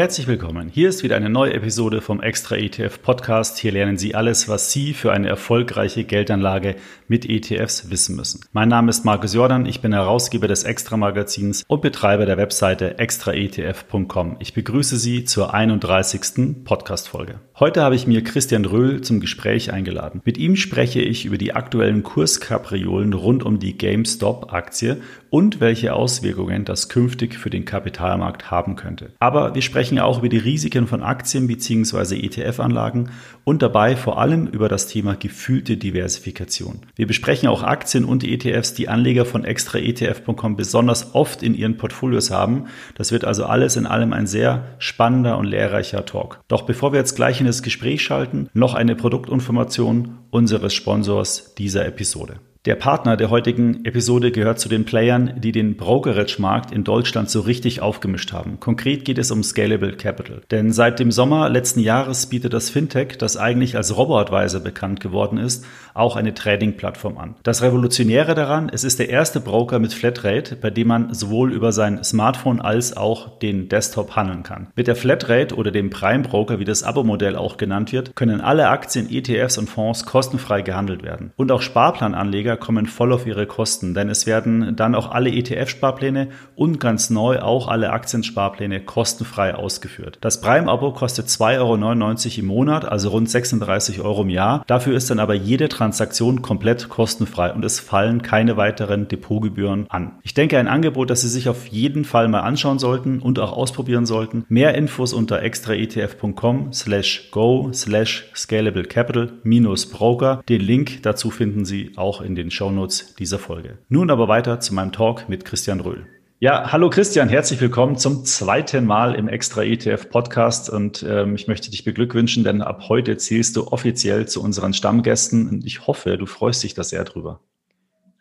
Herzlich willkommen. Hier ist wieder eine neue Episode vom Extra ETF Podcast. Hier lernen Sie alles, was Sie für eine erfolgreiche Geldanlage mit ETFs wissen müssen. Mein Name ist Markus Jordan. Ich bin Herausgeber des Extra Magazins und Betreiber der Webseite extraetf.com. Ich begrüße Sie zur 31. Podcast Folge. Heute habe ich mir Christian Röhl zum Gespräch eingeladen. Mit ihm spreche ich über die aktuellen Kurskapriolen rund um die GameStop Aktie und welche Auswirkungen das künftig für den Kapitalmarkt haben könnte. Aber wir sprechen auch über die Risiken von Aktien bzw. ETF-Anlagen und dabei vor allem über das Thema gefühlte Diversifikation. Wir besprechen auch Aktien und ETFs, die Anleger von extraetf.com besonders oft in ihren Portfolios haben. Das wird also alles in allem ein sehr spannender und lehrreicher Talk. Doch bevor wir jetzt gleich in das Gespräch schalten, noch eine Produktinformation unseres Sponsors dieser Episode. Der Partner der heutigen Episode gehört zu den Playern, die den Brokerage-Markt in Deutschland so richtig aufgemischt haben. Konkret geht es um Scalable Capital. Denn seit dem Sommer letzten Jahres bietet das Fintech, das eigentlich als Robo-Advisor bekannt geworden ist, auch eine Trading-Plattform an. Das Revolutionäre daran, es ist der erste Broker mit Flatrate, bei dem man sowohl über sein Smartphone als auch den Desktop handeln kann. Mit der Flatrate oder dem Prime Broker, wie das Abo-Modell auch genannt wird, können alle Aktien, ETFs und Fonds kostenfrei gehandelt werden. Und auch Sparplananleger Anleger kommen voll auf ihre Kosten, denn es werden dann auch alle ETF-Sparpläne und ganz neu auch alle Aktiensparpläne kostenfrei ausgeführt. Das Prime-Abo kostet 2,99 Euro im Monat, also rund 36 Euro im Jahr. Dafür ist dann aber jede Transaktion komplett kostenfrei und es fallen keine weiteren Depotgebühren an. Ich denke, ein Angebot, das Sie sich auf jeden Fall mal anschauen sollten und auch ausprobieren sollten. Mehr Infos unter extraetf.com slash go slash scalable capital minus broker. Den Link dazu finden Sie auch in den den Shownotes dieser Folge. Nun aber weiter zu meinem Talk mit Christian Röhl. Ja, hallo Christian, herzlich willkommen zum zweiten Mal im Extra ETF Podcast und ähm, ich möchte dich beglückwünschen, denn ab heute zählst du offiziell zu unseren Stammgästen und ich hoffe, du freust dich da sehr drüber.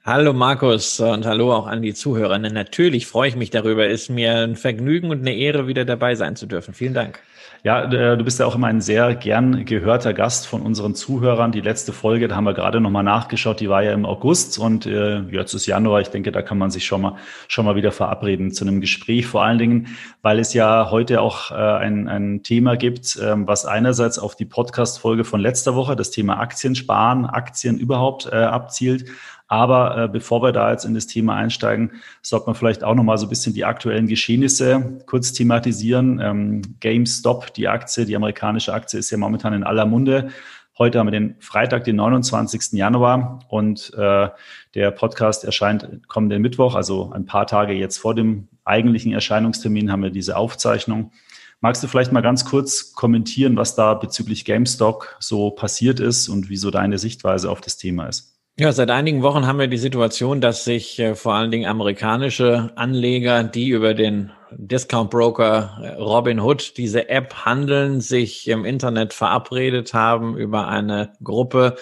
Hallo Markus und hallo auch an die Zuhörer. Natürlich freue ich mich darüber. Ist mir ein Vergnügen und eine Ehre, wieder dabei sein zu dürfen. Vielen Dank. Ja, äh, du bist ja auch immer ein sehr gern gehörter Gast von unseren Zuhörern. Die letzte Folge, da haben wir gerade nochmal nachgeschaut, die war ja im August und äh, jetzt ist Januar. Ich denke, da kann man sich schon mal, schon mal wieder verabreden zu einem Gespräch. Vor allen Dingen, weil es ja heute auch äh, ein, ein Thema gibt, äh, was einerseits auf die Podcast-Folge von letzter Woche, das Thema Aktien sparen, Aktien überhaupt abzielt, aber äh, bevor wir da jetzt in das Thema einsteigen, sollte man vielleicht auch noch mal so ein bisschen die aktuellen Geschehnisse kurz thematisieren. Ähm, GameStop, die Aktie, die amerikanische Aktie ist ja momentan in aller Munde. Heute haben wir den Freitag, den 29. Januar und äh, der Podcast erscheint kommenden Mittwoch, also ein paar Tage jetzt vor dem eigentlichen Erscheinungstermin haben wir diese Aufzeichnung. Magst du vielleicht mal ganz kurz kommentieren, was da bezüglich GameStop so passiert ist und wieso deine Sichtweise auf das Thema ist? Ja, seit einigen Wochen haben wir die Situation, dass sich äh, vor allen Dingen amerikanische Anleger, die über den Discount Broker äh, Robinhood diese App handeln, sich im Internet verabredet haben über eine Gruppe,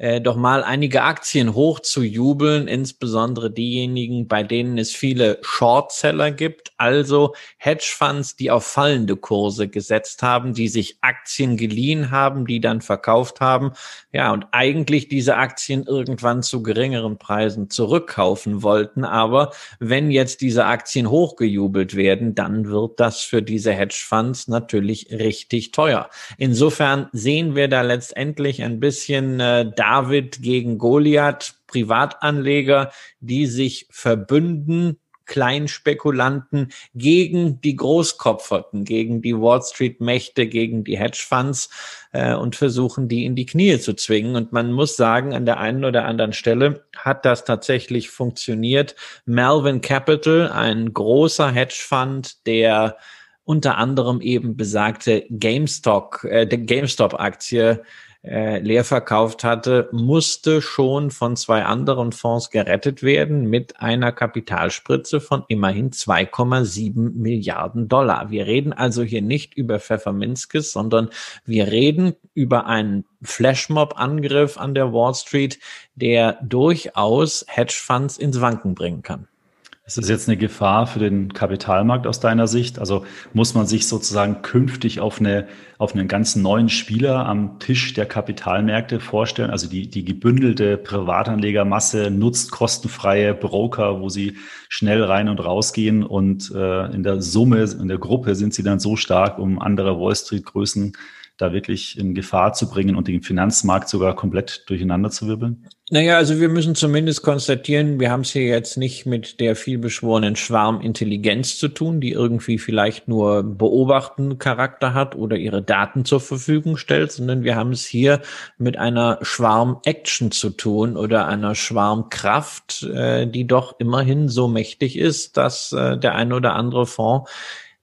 äh, doch mal einige Aktien hoch zu jubeln, insbesondere diejenigen, bei denen es viele Shortseller gibt, also Hedgefonds, die auf fallende Kurse gesetzt haben, die sich Aktien geliehen haben, die dann verkauft haben, ja, und eigentlich diese Aktien irgendwann zu geringeren Preisen zurückkaufen wollten, aber wenn jetzt diese Aktien hochgejubelt werden, dann wird das für diese Hedgefonds natürlich richtig teuer. Insofern sehen wir da letztendlich ein bisschen äh, David gegen Goliath, Privatanleger, die sich verbünden, Kleinspekulanten gegen die Großkopferten, gegen die Wall Street Mächte, gegen die Hedgefonds äh, und versuchen, die in die Knie zu zwingen. Und man muss sagen, an der einen oder anderen Stelle hat das tatsächlich funktioniert. Melvin Capital, ein großer Hedgefonds, der unter anderem eben besagte GameStop, äh, GameStop-Aktie äh, leer verkauft hatte, musste schon von zwei anderen Fonds gerettet werden mit einer Kapitalspritze von immerhin 2,7 Milliarden Dollar. Wir reden also hier nicht über Pfefferminskis, sondern wir reden über einen Flashmob-Angriff an der Wall Street, der durchaus Hedgefonds ins Wanken bringen kann. Ist das jetzt eine Gefahr für den Kapitalmarkt aus deiner Sicht? Also muss man sich sozusagen künftig auf, eine, auf einen ganz neuen Spieler am Tisch der Kapitalmärkte vorstellen? Also die, die gebündelte Privatanlegermasse nutzt kostenfreie Broker, wo sie schnell rein und rausgehen und äh, in der Summe, in der Gruppe sind sie dann so stark, um andere Wall Street-Größen da wirklich in Gefahr zu bringen und den Finanzmarkt sogar komplett durcheinander zu wirbeln? Naja, also wir müssen zumindest konstatieren, wir haben es hier jetzt nicht mit der vielbeschworenen Schwarmintelligenz zu tun, die irgendwie vielleicht nur beobachten Charakter hat oder ihre Daten zur Verfügung stellt, sondern wir haben es hier mit einer Schwarm-Action zu tun oder einer Schwarmkraft, äh, die doch immerhin so mächtig ist, dass äh, der ein oder andere Fonds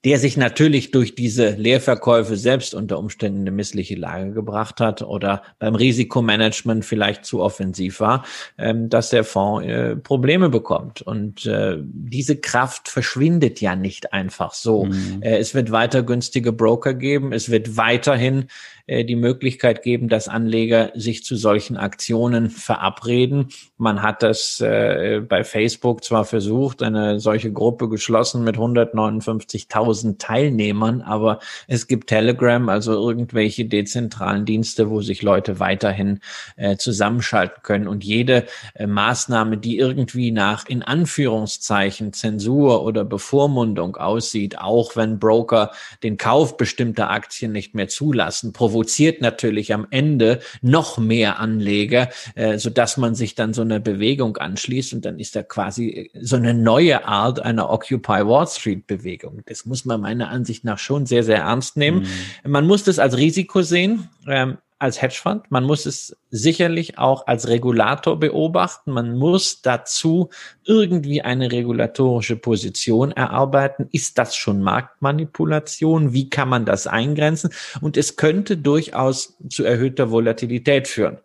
der sich natürlich durch diese Leerverkäufe selbst unter Umständen eine missliche Lage gebracht hat oder beim Risikomanagement vielleicht zu offensiv war, ähm, dass der Fonds äh, Probleme bekommt. Und äh, diese Kraft verschwindet ja nicht einfach so. Mhm. Äh, es wird weiter günstige Broker geben. Es wird weiterhin die Möglichkeit geben, dass Anleger sich zu solchen Aktionen verabreden. Man hat das bei Facebook zwar versucht, eine solche Gruppe geschlossen mit 159.000 Teilnehmern, aber es gibt Telegram, also irgendwelche dezentralen Dienste, wo sich Leute weiterhin äh, zusammenschalten können. Und jede äh, Maßnahme, die irgendwie nach in Anführungszeichen Zensur oder Bevormundung aussieht, auch wenn Broker den Kauf bestimmter Aktien nicht mehr zulassen, provoziert natürlich am Ende noch mehr Anleger, äh, so dass man sich dann so eine Bewegung anschließt und dann ist da quasi so eine neue Art einer Occupy Wall Street Bewegung. Das muss man meiner Ansicht nach schon sehr, sehr ernst nehmen. Mhm. Man muss das als Risiko sehen. Ähm, als Hedgefonds. Man muss es sicherlich auch als Regulator beobachten. Man muss dazu irgendwie eine regulatorische Position erarbeiten. Ist das schon Marktmanipulation? Wie kann man das eingrenzen? Und es könnte durchaus zu erhöhter Volatilität führen.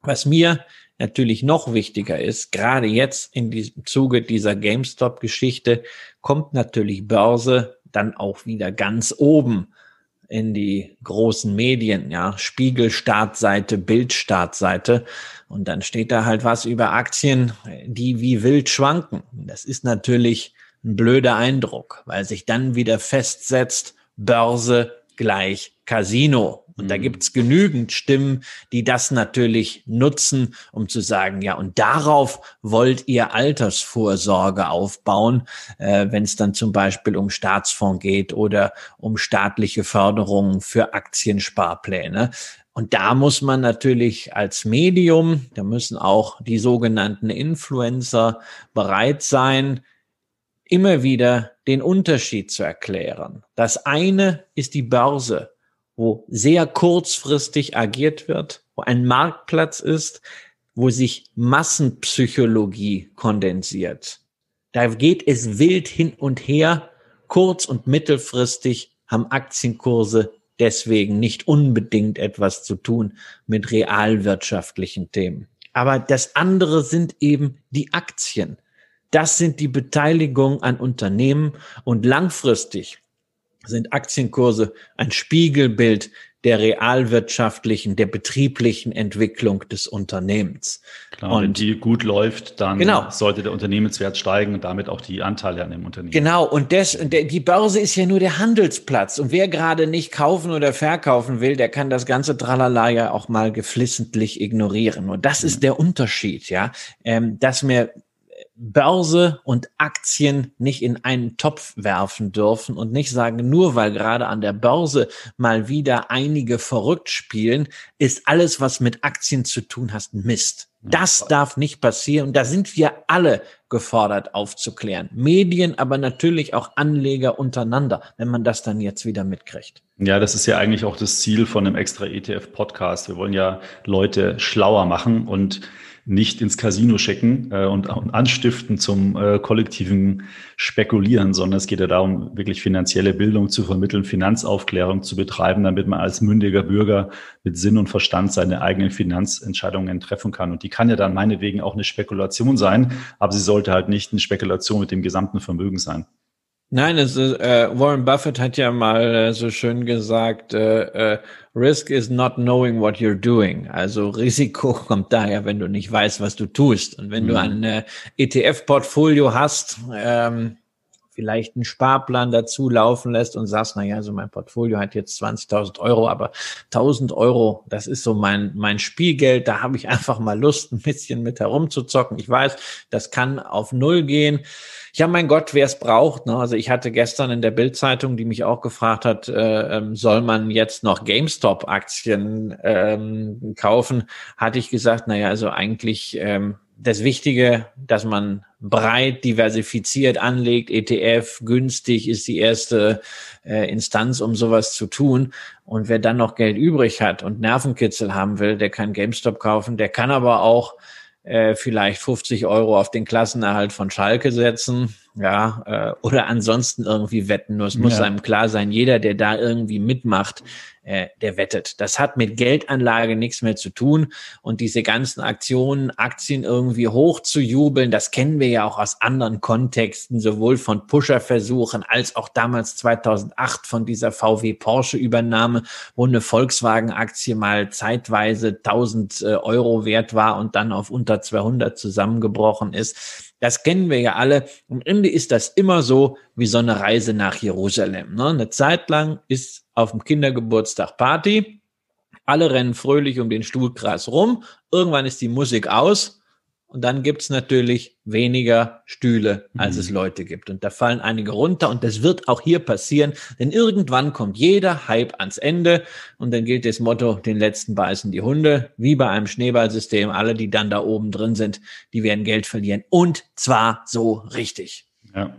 Was mir natürlich noch wichtiger ist, gerade jetzt in diesem Zuge dieser GameStop-Geschichte, kommt natürlich Börse dann auch wieder ganz oben in die großen Medien, ja, Spiegel Startseite, Bild Startseite und dann steht da halt was über Aktien, die wie wild schwanken. Das ist natürlich ein blöder Eindruck, weil sich dann wieder festsetzt, Börse gleich Casino. Und da mhm. gibt's genügend Stimmen, die das natürlich nutzen, um zu sagen, ja, und darauf wollt ihr Altersvorsorge aufbauen, äh, wenn es dann zum Beispiel um Staatsfonds geht oder um staatliche Förderungen für Aktiensparpläne. Und da muss man natürlich als Medium, da müssen auch die sogenannten Influencer bereit sein, immer wieder den Unterschied zu erklären. Das eine ist die Börse wo sehr kurzfristig agiert wird, wo ein Marktplatz ist, wo sich Massenpsychologie kondensiert. Da geht es wild hin und her. Kurz- und mittelfristig haben Aktienkurse deswegen nicht unbedingt etwas zu tun mit realwirtschaftlichen Themen. Aber das andere sind eben die Aktien. Das sind die Beteiligungen an Unternehmen und langfristig sind Aktienkurse ein Spiegelbild der realwirtschaftlichen, der betrieblichen Entwicklung des Unternehmens. Klar, und wenn die gut läuft, dann genau. sollte der Unternehmenswert steigen und damit auch die Anteile an dem Unternehmen. Genau, und das, die Börse ist ja nur der Handelsplatz. Und wer gerade nicht kaufen oder verkaufen will, der kann das ganze Tralala ja auch mal geflissentlich ignorieren. Und das ist der Unterschied, ja, ähm, dass mir Börse und Aktien nicht in einen Topf werfen dürfen und nicht sagen, nur weil gerade an der Börse mal wieder einige verrückt spielen, ist alles, was mit Aktien zu tun hast, Mist. Das darf nicht passieren. Und da sind wir alle gefordert aufzuklären. Medien, aber natürlich auch Anleger untereinander, wenn man das dann jetzt wieder mitkriegt. Ja, das ist ja eigentlich auch das Ziel von einem extra ETF-Podcast. Wir wollen ja Leute schlauer machen und nicht ins Casino schicken äh, und, und, anstiften zum äh, kollektiven Spekulieren, sondern es geht ja darum, wirklich finanzielle Bildung zu vermitteln, Finanzaufklärung zu betreiben, damit man als mündiger Bürger mit Sinn und Verstand seine eigenen Finanzentscheidungen treffen kann. Und die kann ja dann meinetwegen auch eine Spekulation sein, aber sie sollte halt nicht eine Spekulation mit dem gesamten Vermögen sein. Nein, es ist, äh, Warren Buffett hat ja mal äh, so schön gesagt, äh, äh, Risk is not knowing what you're doing. Also Risiko kommt daher, wenn du nicht weißt, was du tust. Und wenn mhm. du ein äh, ETF-Portfolio hast, ähm, vielleicht einen Sparplan dazu laufen lässt und sagst, na ja, so mein Portfolio hat jetzt 20.000 Euro, aber 1.000 Euro, das ist so mein, mein Spielgeld, da habe ich einfach mal Lust, ein bisschen mit herumzuzocken. Ich weiß, das kann auf Null gehen. Ja, mein Gott, wer es braucht. Ne? Also ich hatte gestern in der Bildzeitung, die mich auch gefragt hat, äh, ähm, soll man jetzt noch GameStop-Aktien ähm, kaufen, hatte ich gesagt, naja, also eigentlich ähm, das Wichtige, dass man breit diversifiziert anlegt, ETF günstig ist die erste äh, Instanz, um sowas zu tun. Und wer dann noch Geld übrig hat und Nervenkitzel haben will, der kann GameStop kaufen, der kann aber auch äh, vielleicht 50 Euro auf den Klassenerhalt von Schalke setzen, ja, äh, oder ansonsten irgendwie wetten. Nur es muss ja. einem klar sein, jeder, der da irgendwie mitmacht, äh, der wettet. Das hat mit Geldanlage nichts mehr zu tun. Und diese ganzen Aktionen, Aktien irgendwie hoch zu jubeln, das kennen wir ja auch aus anderen Kontexten, sowohl von Pusherversuchen als auch damals 2008 von dieser VW Porsche Übernahme, wo eine Volkswagen-Aktie mal zeitweise 1000 äh, Euro wert war und dann auf unter 200 zusammengebrochen ist. Das kennen wir ja alle. Am Ende ist das immer so wie so eine Reise nach Jerusalem. Ne? Eine Zeit lang ist auf dem Kindergeburtstag Party. Alle rennen fröhlich um den Stuhlkreis rum. Irgendwann ist die Musik aus. Und dann gibt's natürlich weniger Stühle, als mhm. es Leute gibt. Und da fallen einige runter. Und das wird auch hier passieren. Denn irgendwann kommt jeder Hype ans Ende. Und dann gilt das Motto, den letzten beißen die Hunde. Wie bei einem Schneeballsystem. Alle, die dann da oben drin sind, die werden Geld verlieren. Und zwar so richtig. Ja.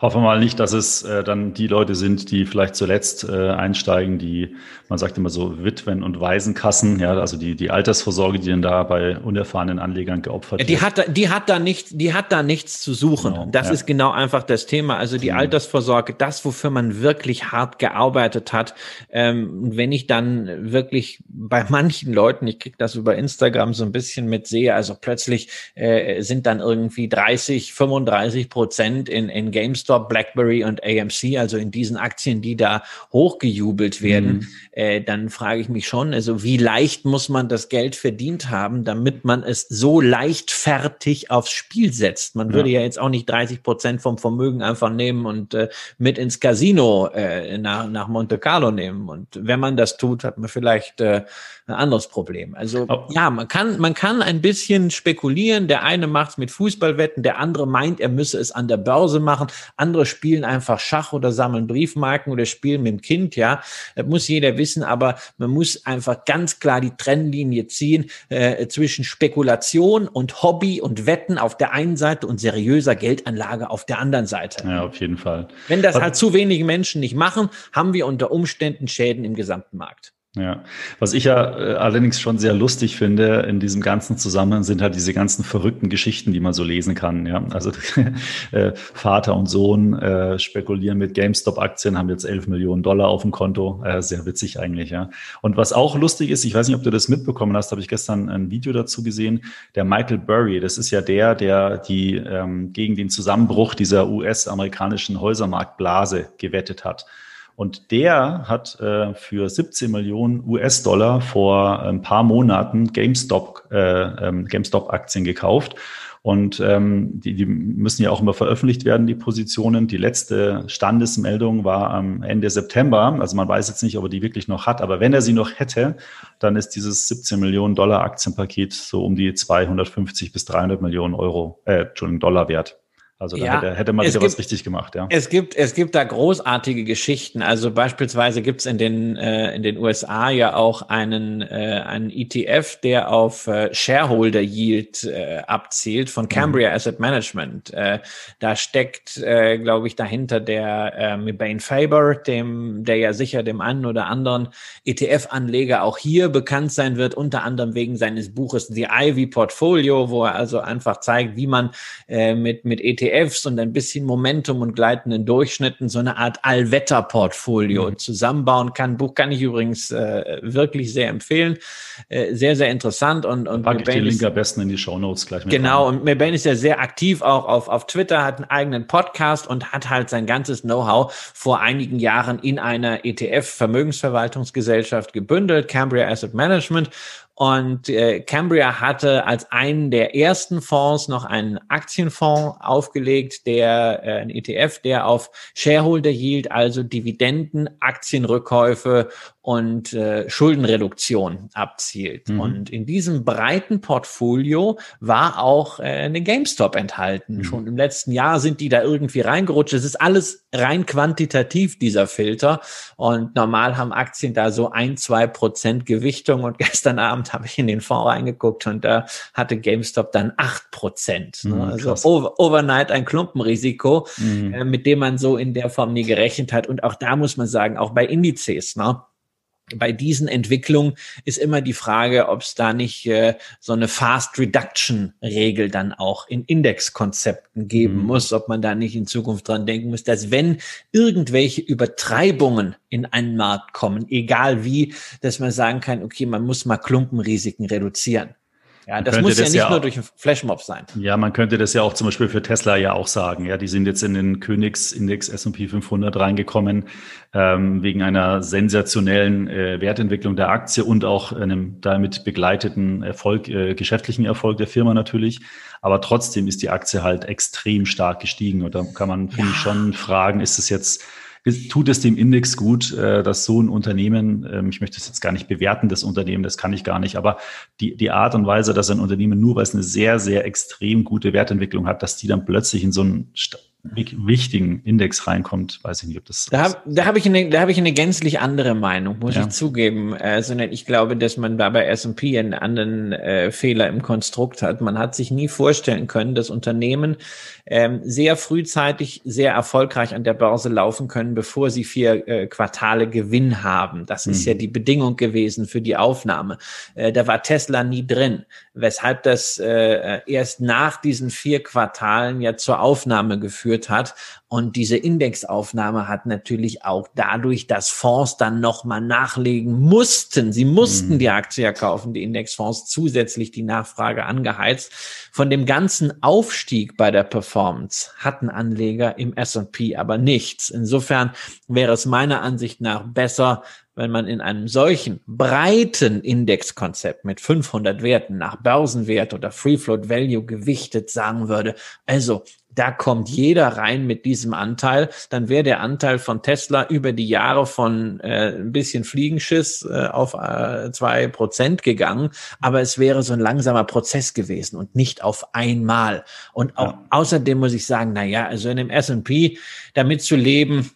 Hoffen wir mal nicht, dass es äh, dann die Leute sind, die vielleicht zuletzt äh, einsteigen, die, man sagt immer so, Witwen- und Waisenkassen, ja, also die, die Altersvorsorge, die dann da bei unerfahrenen Anlegern geopfert wird. Die hat, da, die hat da nicht, die hat da nichts zu suchen. Genau, das ja. ist genau einfach das Thema. Also die mhm. Altersvorsorge, das, wofür man wirklich hart gearbeitet hat. Ähm, wenn ich dann wirklich bei manchen Leuten, ich krieg das über Instagram so ein bisschen mit sehe, also plötzlich äh, sind dann irgendwie 30, 35 Prozent in, in GameStop GameStop, BlackBerry und AMC, also in diesen Aktien, die da hochgejubelt werden, mhm. äh, dann frage ich mich schon, also wie leicht muss man das Geld verdient haben, damit man es so leichtfertig aufs Spiel setzt? Man würde ja, ja jetzt auch nicht 30 Prozent vom Vermögen einfach nehmen und äh, mit ins Casino äh, nach, nach Monte Carlo nehmen. Und wenn man das tut, hat man vielleicht äh, ein anderes Problem. Also oh. ja, man kann, man kann ein bisschen spekulieren. Der eine macht es mit Fußballwetten, der andere meint, er müsse es an der Börse machen. Andere spielen einfach Schach oder sammeln Briefmarken oder spielen mit dem Kind. Ja, das muss jeder wissen. Aber man muss einfach ganz klar die Trennlinie ziehen äh, zwischen Spekulation und Hobby und Wetten auf der einen Seite und seriöser Geldanlage auf der anderen Seite. Ja, auf jeden Fall. Wenn das halt zu wenige Menschen nicht machen, haben wir unter Umständen Schäden im gesamten Markt. Ja, was ich ja äh, allerdings schon sehr lustig finde in diesem ganzen Zusammenhang sind halt diese ganzen verrückten Geschichten, die man so lesen kann. Ja, also äh, Vater und Sohn äh, spekulieren mit GameStop-Aktien, haben jetzt 11 Millionen Dollar auf dem Konto. Äh, sehr witzig eigentlich, ja. Und was auch lustig ist, ich weiß nicht, ob du das mitbekommen hast, habe ich gestern ein Video dazu gesehen. Der Michael Burry, das ist ja der, der die ähm, gegen den Zusammenbruch dieser US-amerikanischen Häusermarktblase gewettet hat. Und der hat äh, für 17 Millionen US-Dollar vor ein paar Monaten GameStop, äh, ähm, GameStop-Aktien gekauft. Und ähm, die, die müssen ja auch immer veröffentlicht werden, die Positionen. Die letzte Standesmeldung war am Ende September. Also man weiß jetzt nicht, ob er die wirklich noch hat. Aber wenn er sie noch hätte, dann ist dieses 17 Millionen Dollar Aktienpaket so um die 250 bis 300 Millionen Euro, äh, Entschuldigung, Dollar wert. Also da ja, hätte, hätte man wieder gibt, was richtig gemacht, ja. Es gibt, es gibt da großartige Geschichten. Also beispielsweise gibt es in den, äh, in den USA ja auch einen, äh, einen ETF, der auf äh, Shareholder Yield äh, abzielt von mhm. Cambria mhm. Asset Management. Äh, da steckt, äh, glaube ich, dahinter der äh, Mebane Faber, dem, der ja sicher dem einen oder anderen ETF-Anleger auch hier bekannt sein wird, unter anderem wegen seines Buches The Ivy Portfolio, wo er also einfach zeigt, wie man äh, mit, mit ETF ETFs und ein bisschen Momentum und gleitenden Durchschnitten so eine Art Allwetterportfolio mhm. zusammenbauen kann. Buch kann ich übrigens äh, wirklich sehr empfehlen. Äh, sehr, sehr interessant und, und Pack ich den Link am besten in die Show Notes gleich mit Genau, rein. und Mebane ist ja sehr aktiv auch auf, auf Twitter, hat einen eigenen Podcast und hat halt sein ganzes Know-how vor einigen Jahren in einer ETF-Vermögensverwaltungsgesellschaft gebündelt, Cambria Asset Management. Und äh, Cambria hatte als einen der ersten Fonds noch einen Aktienfonds aufgelegt, der äh, ein ETF, der auf Shareholder Yield, also Dividenden, Aktienrückkäufe und äh, Schuldenreduktion abzielt. Mhm. Und in diesem breiten Portfolio war auch äh, eine GameStop enthalten. Mhm. Schon im letzten Jahr sind die da irgendwie reingerutscht. Es ist alles rein quantitativ, dieser Filter. Und normal haben Aktien da so ein, zwei Prozent Gewichtung. Und gestern Abend habe ich in den Fonds reingeguckt und da hatte GameStop dann acht Prozent. Ne? Mhm, also over, overnight ein Klumpenrisiko, mhm. äh, mit dem man so in der Form nie gerechnet hat. Und auch da muss man sagen, auch bei Indizes, ne? Bei diesen Entwicklungen ist immer die Frage, ob es da nicht äh, so eine Fast Reduction Regel dann auch in Indexkonzepten geben mhm. muss, ob man da nicht in Zukunft dran denken muss, dass wenn irgendwelche Übertreibungen in einen Markt kommen, egal wie, dass man sagen kann, okay, man muss mal Klumpenrisiken reduzieren. Ja, das muss ja nicht ja nur durch einen Flashmob sein. Ja, man könnte das ja auch zum Beispiel für Tesla ja auch sagen. Ja, die sind jetzt in den Königsindex S&P 500 reingekommen ähm, wegen einer sensationellen äh, Wertentwicklung der Aktie und auch einem damit begleiteten Erfolg, äh, geschäftlichen Erfolg der Firma natürlich. Aber trotzdem ist die Aktie halt extrem stark gestiegen und da kann man finde ja. ich schon fragen, ist es jetzt tut es dem Index gut, äh, dass so ein Unternehmen, ähm, ich möchte es jetzt gar nicht bewerten, das Unternehmen, das kann ich gar nicht, aber die, die Art und Weise, dass ein Unternehmen nur, weil es eine sehr, sehr extrem gute Wertentwicklung hat, dass die dann plötzlich in so einen wichtigen Index reinkommt, weiß ich nicht, ob das. Da habe da hab ich, eine, da hab ich eine gänzlich andere Meinung, muss ja. ich zugeben. Äh, sondern ich glaube, dass man da bei S&P einen anderen äh, Fehler im Konstrukt hat. Man hat sich nie vorstellen können, dass Unternehmen ähm, sehr frühzeitig sehr erfolgreich an der Börse laufen können, bevor sie vier äh, Quartale Gewinn haben. Das mhm. ist ja die Bedingung gewesen für die Aufnahme. Äh, da war Tesla nie drin, weshalb das äh, erst nach diesen vier Quartalen ja zur Aufnahme geführt hat. Und diese Indexaufnahme hat natürlich auch dadurch, dass Fonds dann nochmal nachlegen mussten. Sie mussten mhm. die Aktie ja kaufen, die Indexfonds, zusätzlich die Nachfrage angeheizt. Von dem ganzen Aufstieg bei der Performance hatten Anleger im S&P aber nichts. Insofern wäre es meiner Ansicht nach besser, wenn man in einem solchen breiten Indexkonzept mit 500 Werten nach Börsenwert oder Free Float Value gewichtet sagen würde, also da kommt jeder rein mit diesem Anteil, dann wäre der Anteil von Tesla über die Jahre von äh, ein bisschen Fliegenschiss äh, auf äh, zwei Prozent gegangen, aber es wäre so ein langsamer Prozess gewesen und nicht auf einmal. Und auch ja. außerdem muss ich sagen, na ja, also in dem S&P damit zu leben,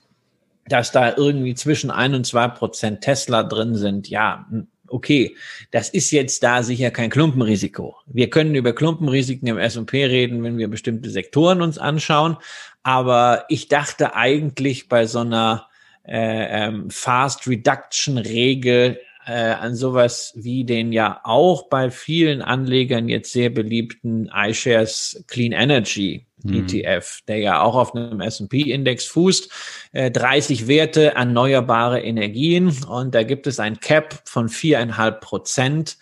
dass da irgendwie zwischen ein und zwei Prozent Tesla drin sind, ja, okay, das ist jetzt da sicher kein Klumpenrisiko. Wir können über Klumpenrisiken im S&P reden, wenn wir bestimmte Sektoren uns anschauen. Aber ich dachte eigentlich bei so einer äh, ähm, Fast Reduction Regel äh, an sowas wie den ja auch bei vielen Anlegern jetzt sehr beliebten iShares Clean Energy mhm. ETF, der ja auch auf einem S&P-Index fußt. Äh, 30 Werte erneuerbare Energien und da gibt es ein Cap von viereinhalb Prozent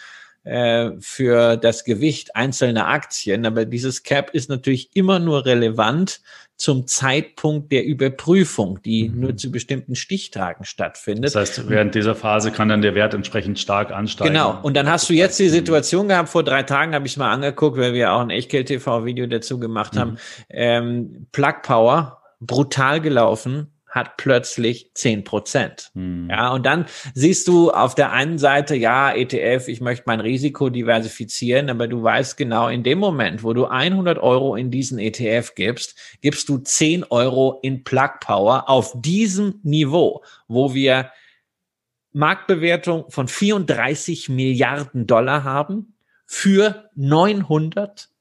äh, für das Gewicht einzelner Aktien. Aber dieses Cap ist natürlich immer nur relevant, zum Zeitpunkt der Überprüfung, die mhm. nur zu bestimmten Stichtagen stattfindet. Das heißt, während dieser Phase kann dann der Wert entsprechend stark ansteigen. Genau. Und dann hast du jetzt die Situation gehabt, vor drei Tagen habe ich es mal angeguckt, weil wir auch ein Echtgeld-TV-Video dazu gemacht haben. Mhm. Ähm, Plug Power, brutal gelaufen, hat plötzlich zehn Prozent. Hm. Ja, und dann siehst du auf der einen Seite, ja, ETF, ich möchte mein Risiko diversifizieren, aber du weißt genau, in dem Moment, wo du 100 Euro in diesen ETF gibst, gibst du 10 Euro in Plug Power auf diesem Niveau, wo wir Marktbewertung von 34 Milliarden Dollar haben für 900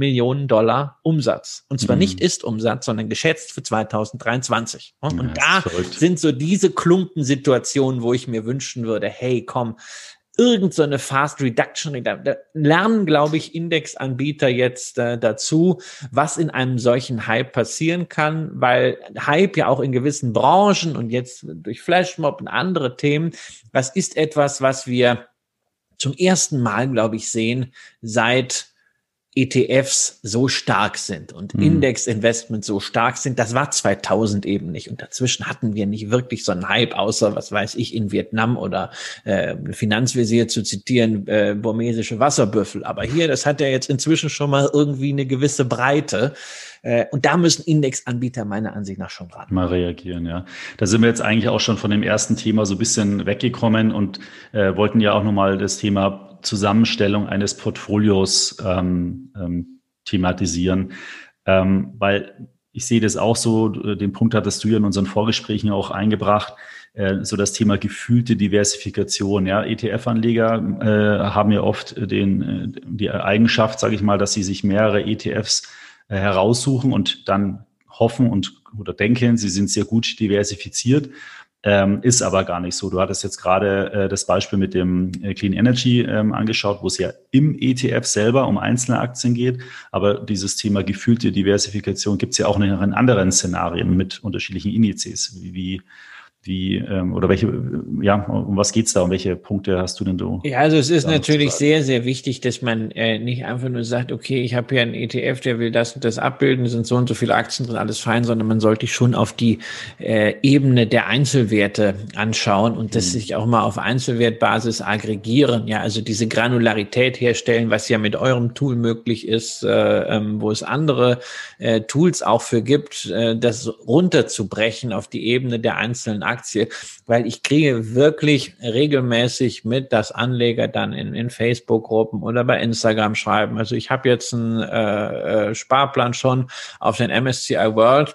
Millionen Dollar Umsatz. Und zwar mhm. nicht Ist-Umsatz, sondern geschätzt für 2023. Und ja, da sind so diese Klumpensituationen, wo ich mir wünschen würde, hey, komm, irgend so eine Fast Reduction. Da, lernen, glaube ich, Indexanbieter jetzt äh, dazu, was in einem solchen Hype passieren kann, weil Hype ja auch in gewissen Branchen und jetzt durch Flashmob und andere Themen, das ist etwas, was wir zum ersten Mal, glaube ich, sehen, seit ETFs so stark sind und mhm. Index-Investments so stark sind, das war 2000 eben nicht. Und dazwischen hatten wir nicht wirklich so einen Hype, außer, was weiß ich, in Vietnam oder äh, Finanzvisier zu zitieren, äh, burmesische Wasserbüffel. Aber hier, das hat ja jetzt inzwischen schon mal irgendwie eine gewisse Breite. Äh, und da müssen Indexanbieter meiner Ansicht nach schon dran. Mal reagieren, ja. Da sind wir jetzt eigentlich auch schon von dem ersten Thema so ein bisschen weggekommen und äh, wollten ja auch nochmal das Thema Zusammenstellung eines Portfolios ähm, ähm, thematisieren, ähm, weil ich sehe das auch so, den Punkt hattest du ja in unseren Vorgesprächen auch eingebracht, äh, so das Thema gefühlte Diversifikation. Ja, ETF-Anleger äh, haben ja oft den, äh, die Eigenschaft, sage ich mal, dass sie sich mehrere ETFs äh, heraussuchen und dann hoffen und oder denken, sie sind sehr gut diversifiziert. Ähm, ist aber gar nicht so. Du hattest jetzt gerade äh, das Beispiel mit dem äh, Clean Energy ähm, angeschaut, wo es ja im ETF selber um einzelne Aktien geht. Aber dieses Thema gefühlte Diversifikation gibt es ja auch in anderen Szenarien mit unterschiedlichen Indizes, wie, wie wie ähm, oder welche, ja, um was geht's da? Um welche Punkte hast du denn so? Ja, also es ist natürlich sehr, sehr wichtig, dass man äh, nicht einfach nur sagt, okay, ich habe hier einen ETF, der will das und das abbilden, sind so und so viele Aktien drin, alles fein, sondern man sollte schon auf die äh, Ebene der Einzelwerte anschauen und das mhm. sich auch mal auf Einzelwertbasis aggregieren, ja, also diese Granularität herstellen, was ja mit eurem Tool möglich ist, äh, ähm, wo es andere äh, Tools auch für gibt, äh, das runterzubrechen auf die Ebene der einzelnen Aktie, weil ich kriege wirklich regelmäßig mit, dass Anleger dann in, in Facebook-Gruppen oder bei Instagram schreiben. Also ich habe jetzt einen äh, äh Sparplan schon auf den MSCI World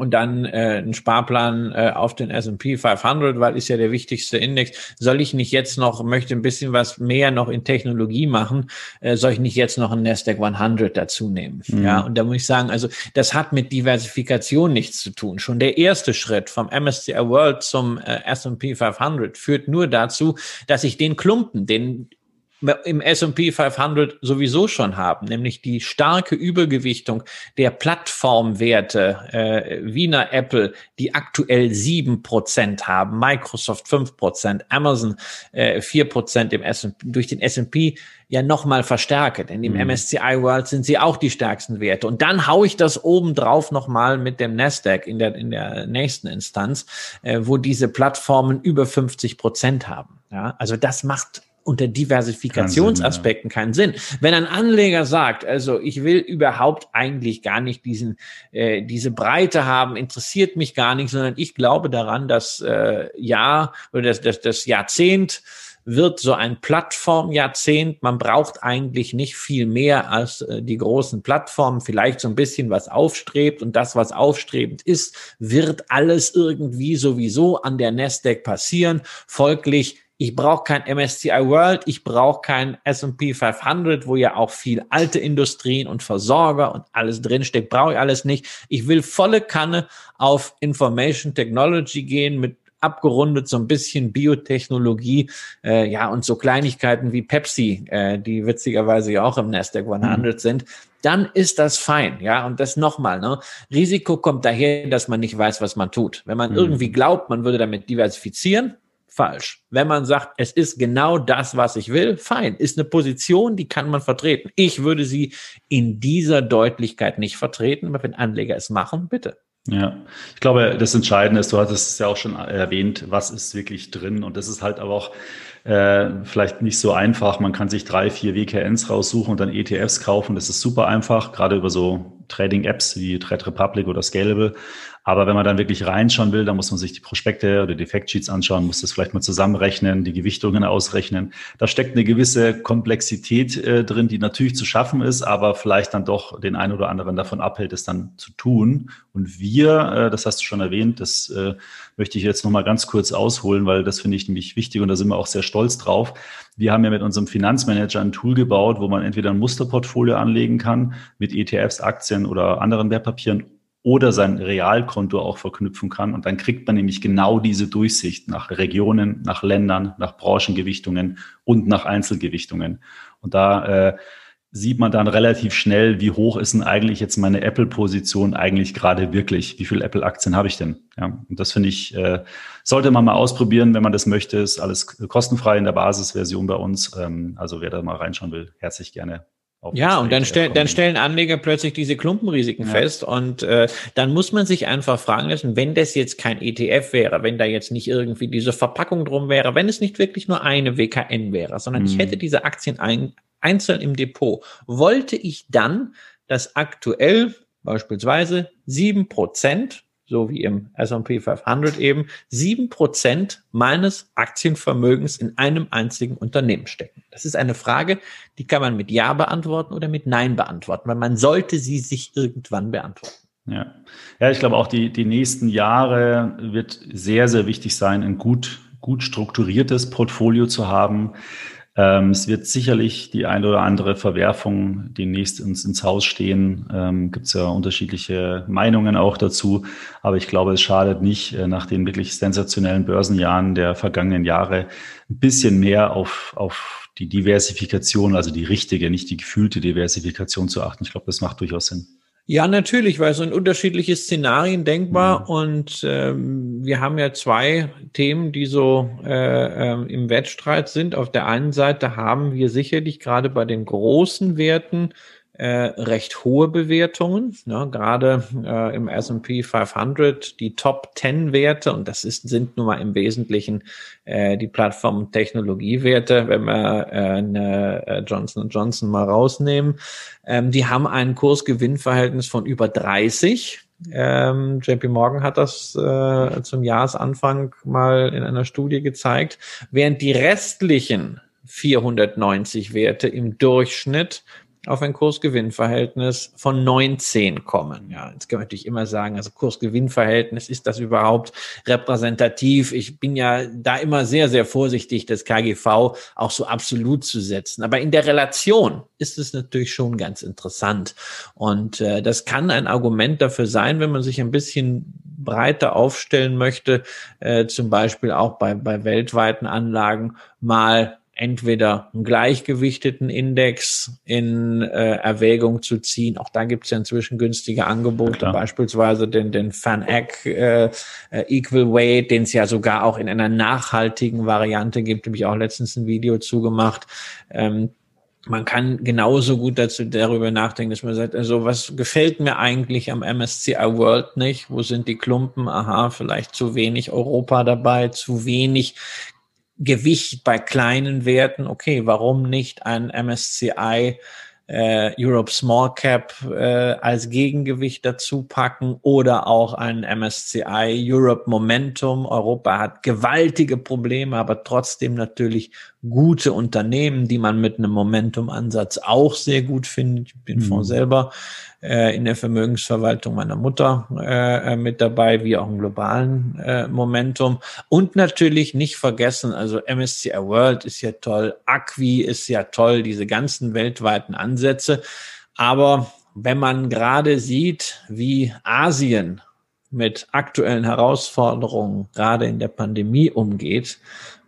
und dann äh, einen Sparplan äh, auf den S&P 500, weil ist ja der wichtigste Index. Soll ich nicht jetzt noch, möchte ein bisschen was mehr noch in Technologie machen, äh, soll ich nicht jetzt noch einen Nasdaq 100 dazu nehmen? Mhm. Ja, und da muss ich sagen, also das hat mit Diversifikation nichts zu tun. Schon der erste Schritt vom MSCI World zum äh, S&P 500 führt nur dazu, dass ich den Klumpen, den im S&P 500 sowieso schon haben, nämlich die starke Übergewichtung der Plattformwerte, äh, Wiener Apple, die aktuell sieben Prozent haben, Microsoft fünf Prozent, Amazon äh, vier Prozent im S&P, durch den S&P ja nochmal verstärke, denn im mhm. MSCI World sind sie auch die stärksten Werte. Und dann haue ich das obendrauf nochmal mit dem Nasdaq in der, in der nächsten Instanz, äh, wo diese Plattformen über 50 Prozent haben. Ja, also das macht unter Diversifikationsaspekten keinen Sinn, keinen Sinn. Wenn ein Anleger sagt, also ich will überhaupt eigentlich gar nicht diesen äh, diese Breite haben, interessiert mich gar nicht, sondern ich glaube daran, dass äh, Jahr oder das, das, das Jahrzehnt wird so ein Plattformjahrzehnt. Man braucht eigentlich nicht viel mehr als äh, die großen Plattformen, vielleicht so ein bisschen was aufstrebt und das, was aufstrebend ist, wird alles irgendwie sowieso an der Nasdaq passieren. Folglich ich brauche kein MSCI World, ich brauche kein S&P 500, wo ja auch viel alte Industrien und Versorger und alles drinsteckt, brauche ich alles nicht. Ich will volle Kanne auf Information Technology gehen mit abgerundet so ein bisschen Biotechnologie, äh, ja, und so Kleinigkeiten wie Pepsi, äh, die witzigerweise ja auch im Nasdaq 100 mhm. sind, dann ist das fein, ja. Und das nochmal, ne? Risiko kommt daher, dass man nicht weiß, was man tut. Wenn man mhm. irgendwie glaubt, man würde damit diversifizieren, falsch. Wenn man sagt, es ist genau das, was ich will, fein. Ist eine Position, die kann man vertreten. Ich würde sie in dieser Deutlichkeit nicht vertreten, aber wenn Anleger es machen, bitte. Ja, ich glaube, das Entscheidende ist, du hattest es ja auch schon erwähnt, was ist wirklich drin. Und das ist halt aber auch äh, vielleicht nicht so einfach. Man kann sich drei, vier WKNs raussuchen und dann ETFs kaufen. Das ist super einfach, gerade über so Trading-Apps wie Trade Republic oder Scalable. Aber wenn man dann wirklich reinschauen will, dann muss man sich die Prospekte oder die Factsheets anschauen, muss das vielleicht mal zusammenrechnen, die Gewichtungen ausrechnen. Da steckt eine gewisse Komplexität äh, drin, die natürlich zu schaffen ist, aber vielleicht dann doch den einen oder anderen davon abhält, es dann zu tun. Und wir, äh, das hast du schon erwähnt, das äh, möchte ich jetzt nochmal ganz kurz ausholen, weil das finde ich nämlich wichtig und da sind wir auch sehr stolz drauf. Wir haben ja mit unserem Finanzmanager ein Tool gebaut, wo man entweder ein Musterportfolio anlegen kann mit ETFs, Aktien oder anderen Wertpapieren oder sein Realkonto auch verknüpfen kann. Und dann kriegt man nämlich genau diese Durchsicht nach Regionen, nach Ländern, nach Branchengewichtungen und nach Einzelgewichtungen. Und da äh, sieht man dann relativ schnell, wie hoch ist denn eigentlich jetzt meine Apple-Position eigentlich gerade wirklich? Wie viele Apple-Aktien habe ich denn? Ja, und das finde ich, äh, sollte man mal ausprobieren, wenn man das möchte. Ist alles kostenfrei in der Basisversion bei uns. Ähm, also wer da mal reinschauen will, herzlich gerne. Ja, und dann, stell, dann stellen Anleger plötzlich diese Klumpenrisiken ja. fest und äh, dann muss man sich einfach fragen lassen, wenn das jetzt kein ETF wäre, wenn da jetzt nicht irgendwie diese Verpackung drum wäre, wenn es nicht wirklich nur eine WKN wäre, sondern mhm. ich hätte diese Aktien ein, einzeln im Depot, wollte ich dann, dass aktuell beispielsweise sieben Prozent, so wie im S&P 500 eben, sieben Prozent meines Aktienvermögens in einem einzigen Unternehmen stecken. Das ist eine Frage, die kann man mit Ja beantworten oder mit Nein beantworten, weil man sollte sie sich irgendwann beantworten. Ja, ja ich glaube auch die, die nächsten Jahre wird sehr, sehr wichtig sein, ein gut, gut strukturiertes Portfolio zu haben, ähm, es wird sicherlich die eine oder andere Verwerfung demnächst ins, ins Haus stehen. Ähm, Gibt es ja unterschiedliche Meinungen auch dazu. Aber ich glaube, es schadet nicht, äh, nach den wirklich sensationellen Börsenjahren der vergangenen Jahre ein bisschen mehr auf, auf die Diversifikation, also die richtige, nicht die gefühlte Diversifikation zu achten. Ich glaube, das macht durchaus Sinn. Ja, natürlich, weil es sind unterschiedliche Szenarien denkbar mhm. und ähm, wir haben ja zwei Themen, die so äh, äh, im Wettstreit sind. Auf der einen Seite haben wir sicherlich gerade bei den großen Werten äh, recht hohe Bewertungen, ne? gerade äh, im S&P 500 die Top 10 Werte und das ist, sind nun mal im Wesentlichen äh, die Plattform- Technologiewerte, wenn wir äh, eine äh, Johnson Johnson mal rausnehmen, ähm, die haben ein Kursgewinnverhältnis von über 30. Ähm, JP Morgan hat das äh, zum Jahresanfang mal in einer Studie gezeigt, während die restlichen 490 Werte im Durchschnitt auf ein Kursgewinnverhältnis von 19 kommen. Ja, jetzt kann man natürlich immer sagen, also Kursgewinnverhältnis, ist das überhaupt repräsentativ? Ich bin ja da immer sehr, sehr vorsichtig, das KGV auch so absolut zu setzen. Aber in der Relation ist es natürlich schon ganz interessant. Und äh, das kann ein Argument dafür sein, wenn man sich ein bisschen breiter aufstellen möchte, äh, zum Beispiel auch bei, bei weltweiten Anlagen mal entweder einen gleichgewichteten Index in äh, Erwägung zu ziehen. Auch da gibt es ja inzwischen günstige Angebote, ja, beispielsweise den, den Fan-Eck äh, äh, Equal Weight, den es ja sogar auch in einer nachhaltigen Variante gibt, habe ich auch letztens ein Video zugemacht. Ähm, man kann genauso gut dazu darüber nachdenken, dass man sagt, also was gefällt mir eigentlich am MSCI World nicht? Wo sind die Klumpen? Aha, vielleicht zu wenig Europa dabei, zu wenig Gewicht bei kleinen Werten, okay, warum nicht ein MSCI äh, Europe Small Cap äh, als Gegengewicht dazu packen oder auch ein MSCI Europe Momentum. Europa hat gewaltige Probleme, aber trotzdem natürlich gute Unternehmen, die man mit einem Momentum-Ansatz auch sehr gut findet. Ich bin mhm. von selber äh, in der Vermögensverwaltung meiner Mutter äh, äh, mit dabei, wie auch im globalen äh, Momentum. Und natürlich nicht vergessen, also MSCI World ist ja toll, Acqui ist ja toll, diese ganzen weltweiten Ansätze. Aber wenn man gerade sieht, wie Asien mit aktuellen Herausforderungen gerade in der Pandemie umgeht,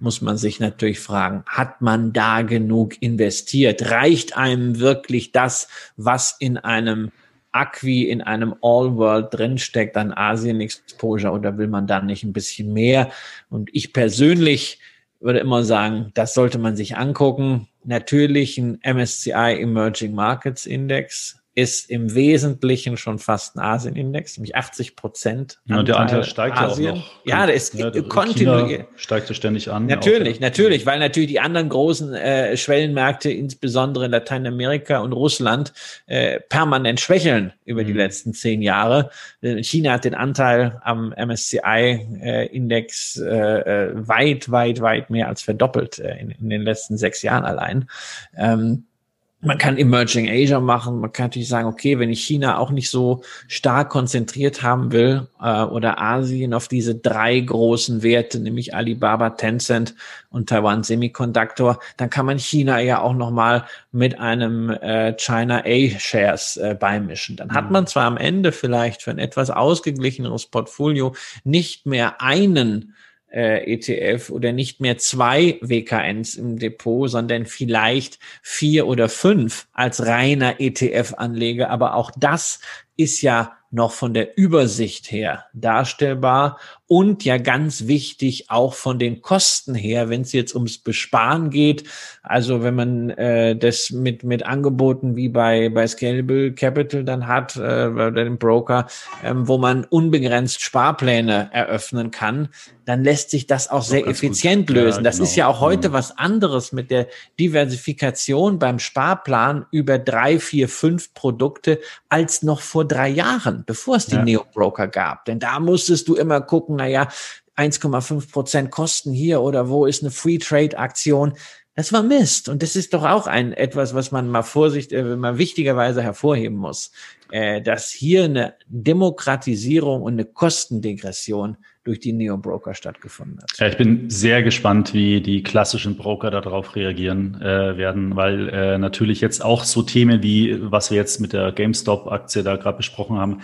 muss man sich natürlich fragen, hat man da genug investiert? Reicht einem wirklich das, was in einem Acqui in einem All-World drinsteckt an Asien-Exposure oder will man dann nicht ein bisschen mehr? Und ich persönlich würde immer sagen, das sollte man sich angucken. Natürlich ein MSCI Emerging Markets Index ist im Wesentlichen schon fast ein Asien-Index, nämlich 80 Prozent. Ja, der Anteil steigt Asien. ja auch noch. Ja, der ist ja, kontinuierlich. Steigt ja ständig an. Natürlich, natürlich, weil natürlich die anderen großen äh, Schwellenmärkte, insbesondere in Lateinamerika und Russland, äh, permanent schwächeln über mhm. die letzten zehn Jahre. Äh, China hat den Anteil am MSCI-Index äh, äh, weit, weit, weit mehr als verdoppelt äh, in, in den letzten sechs Jahren allein. Ähm, man kann Emerging Asia machen. Man kann natürlich sagen, okay, wenn ich China auch nicht so stark konzentriert haben will äh, oder Asien auf diese drei großen Werte, nämlich Alibaba, Tencent und Taiwan Semiconductor, dann kann man China ja auch noch mal mit einem äh, China A Shares äh, beimischen. Dann hat mhm. man zwar am Ende vielleicht für ein etwas ausgeglicheneres Portfolio nicht mehr einen äh, ETF oder nicht mehr zwei WKNs im Depot, sondern vielleicht vier oder fünf als reiner ETF-Anleger. Aber auch das ist ja noch von der Übersicht her darstellbar und ja ganz wichtig auch von den Kosten her, wenn es jetzt ums Besparen geht. Also wenn man äh, das mit mit Angeboten wie bei bei Scalable Capital dann hat, äh, bei dem Broker, ähm, wo man unbegrenzt Sparpläne eröffnen kann, dann lässt sich das auch sehr effizient gut. lösen. Ja, das genau. ist ja auch heute mhm. was anderes mit der Diversifikation beim Sparplan über drei, vier, fünf Produkte als noch vor drei Jahren, bevor es die ja. Neo-Broker gab. Denn da musstest du immer gucken, naja, 1,5 Prozent Kosten hier oder wo ist eine Free Trade Aktion? Das war Mist. Und das ist doch auch ein etwas, was man mal Vorsicht, äh, mal wichtigerweise hervorheben muss, äh, dass hier eine Demokratisierung und eine Kostendegression durch die Neo-Broker stattgefunden hat. Ja, ich bin sehr gespannt, wie die klassischen Broker darauf reagieren äh, werden, weil äh, natürlich jetzt auch so Themen wie, was wir jetzt mit der GameStop-Aktie da gerade besprochen haben,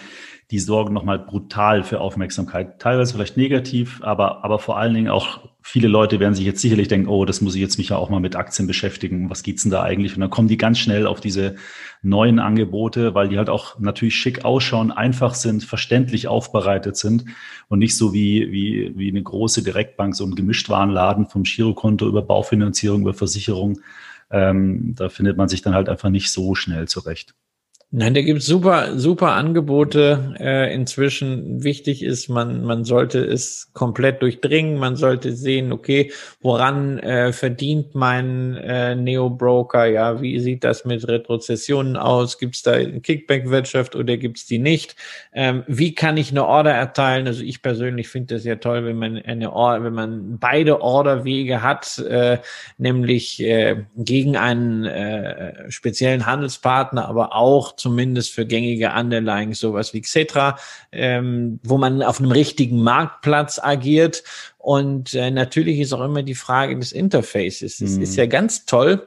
die sorgen nochmal brutal für Aufmerksamkeit. Teilweise vielleicht negativ, aber, aber vor allen Dingen auch viele Leute werden sich jetzt sicherlich denken, oh, das muss ich jetzt mich ja auch mal mit Aktien beschäftigen. Was geht's denn da eigentlich? Und dann kommen die ganz schnell auf diese neuen Angebote, weil die halt auch natürlich schick ausschauen, einfach sind, verständlich aufbereitet sind und nicht so wie, wie, wie eine große Direktbank, so ein Gemischtwarenladen vom Girokonto über Baufinanzierung, über Versicherung. Ähm, da findet man sich dann halt einfach nicht so schnell zurecht. Nein, da gibt's super, super Angebote äh, inzwischen. Wichtig ist, man, man sollte es komplett durchdringen. Man sollte sehen, okay, woran äh, verdient mein äh, Neo-Broker? Ja, wie sieht das mit Retrozessionen aus? Gibt's da Kickback-Wirtschaft oder gibt's die nicht? Ähm, wie kann ich eine Order erteilen? Also ich persönlich finde das ja toll, wenn man eine Order, wenn man beide Orderwege hat, äh, nämlich äh, gegen einen äh, speziellen Handelspartner, aber auch zumindest für gängige Underlying, sowas wie Xetra, ähm, wo man auf einem richtigen Marktplatz agiert. Und äh, natürlich ist auch immer die Frage des Interfaces. Es mhm. ist ja ganz toll,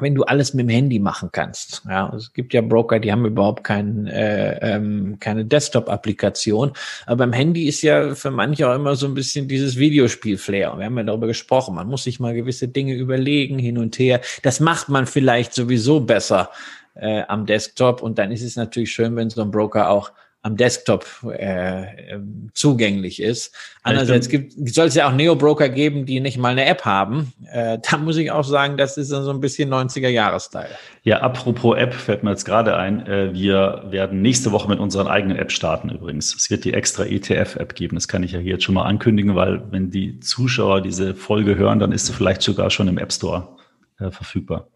wenn du alles mit dem Handy machen kannst. Ja, es gibt ja Broker, die haben überhaupt kein, äh, ähm, keine Desktop-Applikation. Aber beim Handy ist ja für manche auch immer so ein bisschen dieses Videospiel-Flair. Wir haben ja darüber gesprochen. Man muss sich mal gewisse Dinge überlegen, hin und her. Das macht man vielleicht sowieso besser äh, am Desktop. Und dann ist es natürlich schön, wenn so ein Broker auch am Desktop äh, ähm, zugänglich ist. Andererseits gibt, soll es ja auch Neo-Broker geben, die nicht mal eine App haben. Äh, da muss ich auch sagen, das ist dann so ein bisschen 90er-Jahres-Style. Ja, apropos App fällt mir jetzt gerade ein. Äh, wir werden nächste Woche mit unseren eigenen App starten übrigens. Es wird die extra ETF-App geben. Das kann ich ja hier jetzt schon mal ankündigen, weil wenn die Zuschauer diese Folge hören, dann ist sie vielleicht sogar schon im App Store äh, verfügbar.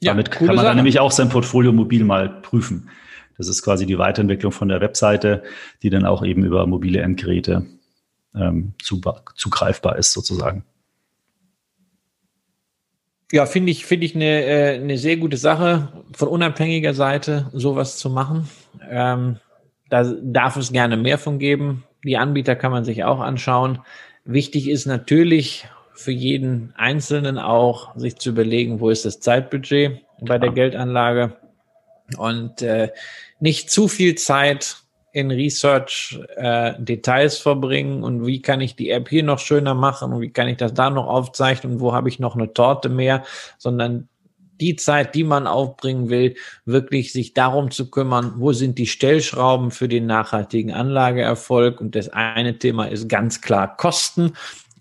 Ja, Damit kann man dann nämlich auch sein Portfolio mobil mal prüfen. Das ist quasi die Weiterentwicklung von der Webseite, die dann auch eben über mobile Endgeräte ähm, zugreifbar ist sozusagen. Ja, finde ich, finde ich eine, äh, eine sehr gute Sache, von unabhängiger Seite sowas zu machen. Ähm, da darf es gerne mehr von geben. Die Anbieter kann man sich auch anschauen. Wichtig ist natürlich, für jeden Einzelnen auch, sich zu überlegen, wo ist das Zeitbudget bei der Geldanlage und äh, nicht zu viel Zeit in Research äh, Details verbringen und wie kann ich die App hier noch schöner machen und wie kann ich das da noch aufzeichnen und wo habe ich noch eine Torte mehr, sondern die Zeit, die man aufbringen will, wirklich sich darum zu kümmern, wo sind die Stellschrauben für den nachhaltigen Anlageerfolg. Und das eine Thema ist ganz klar Kosten.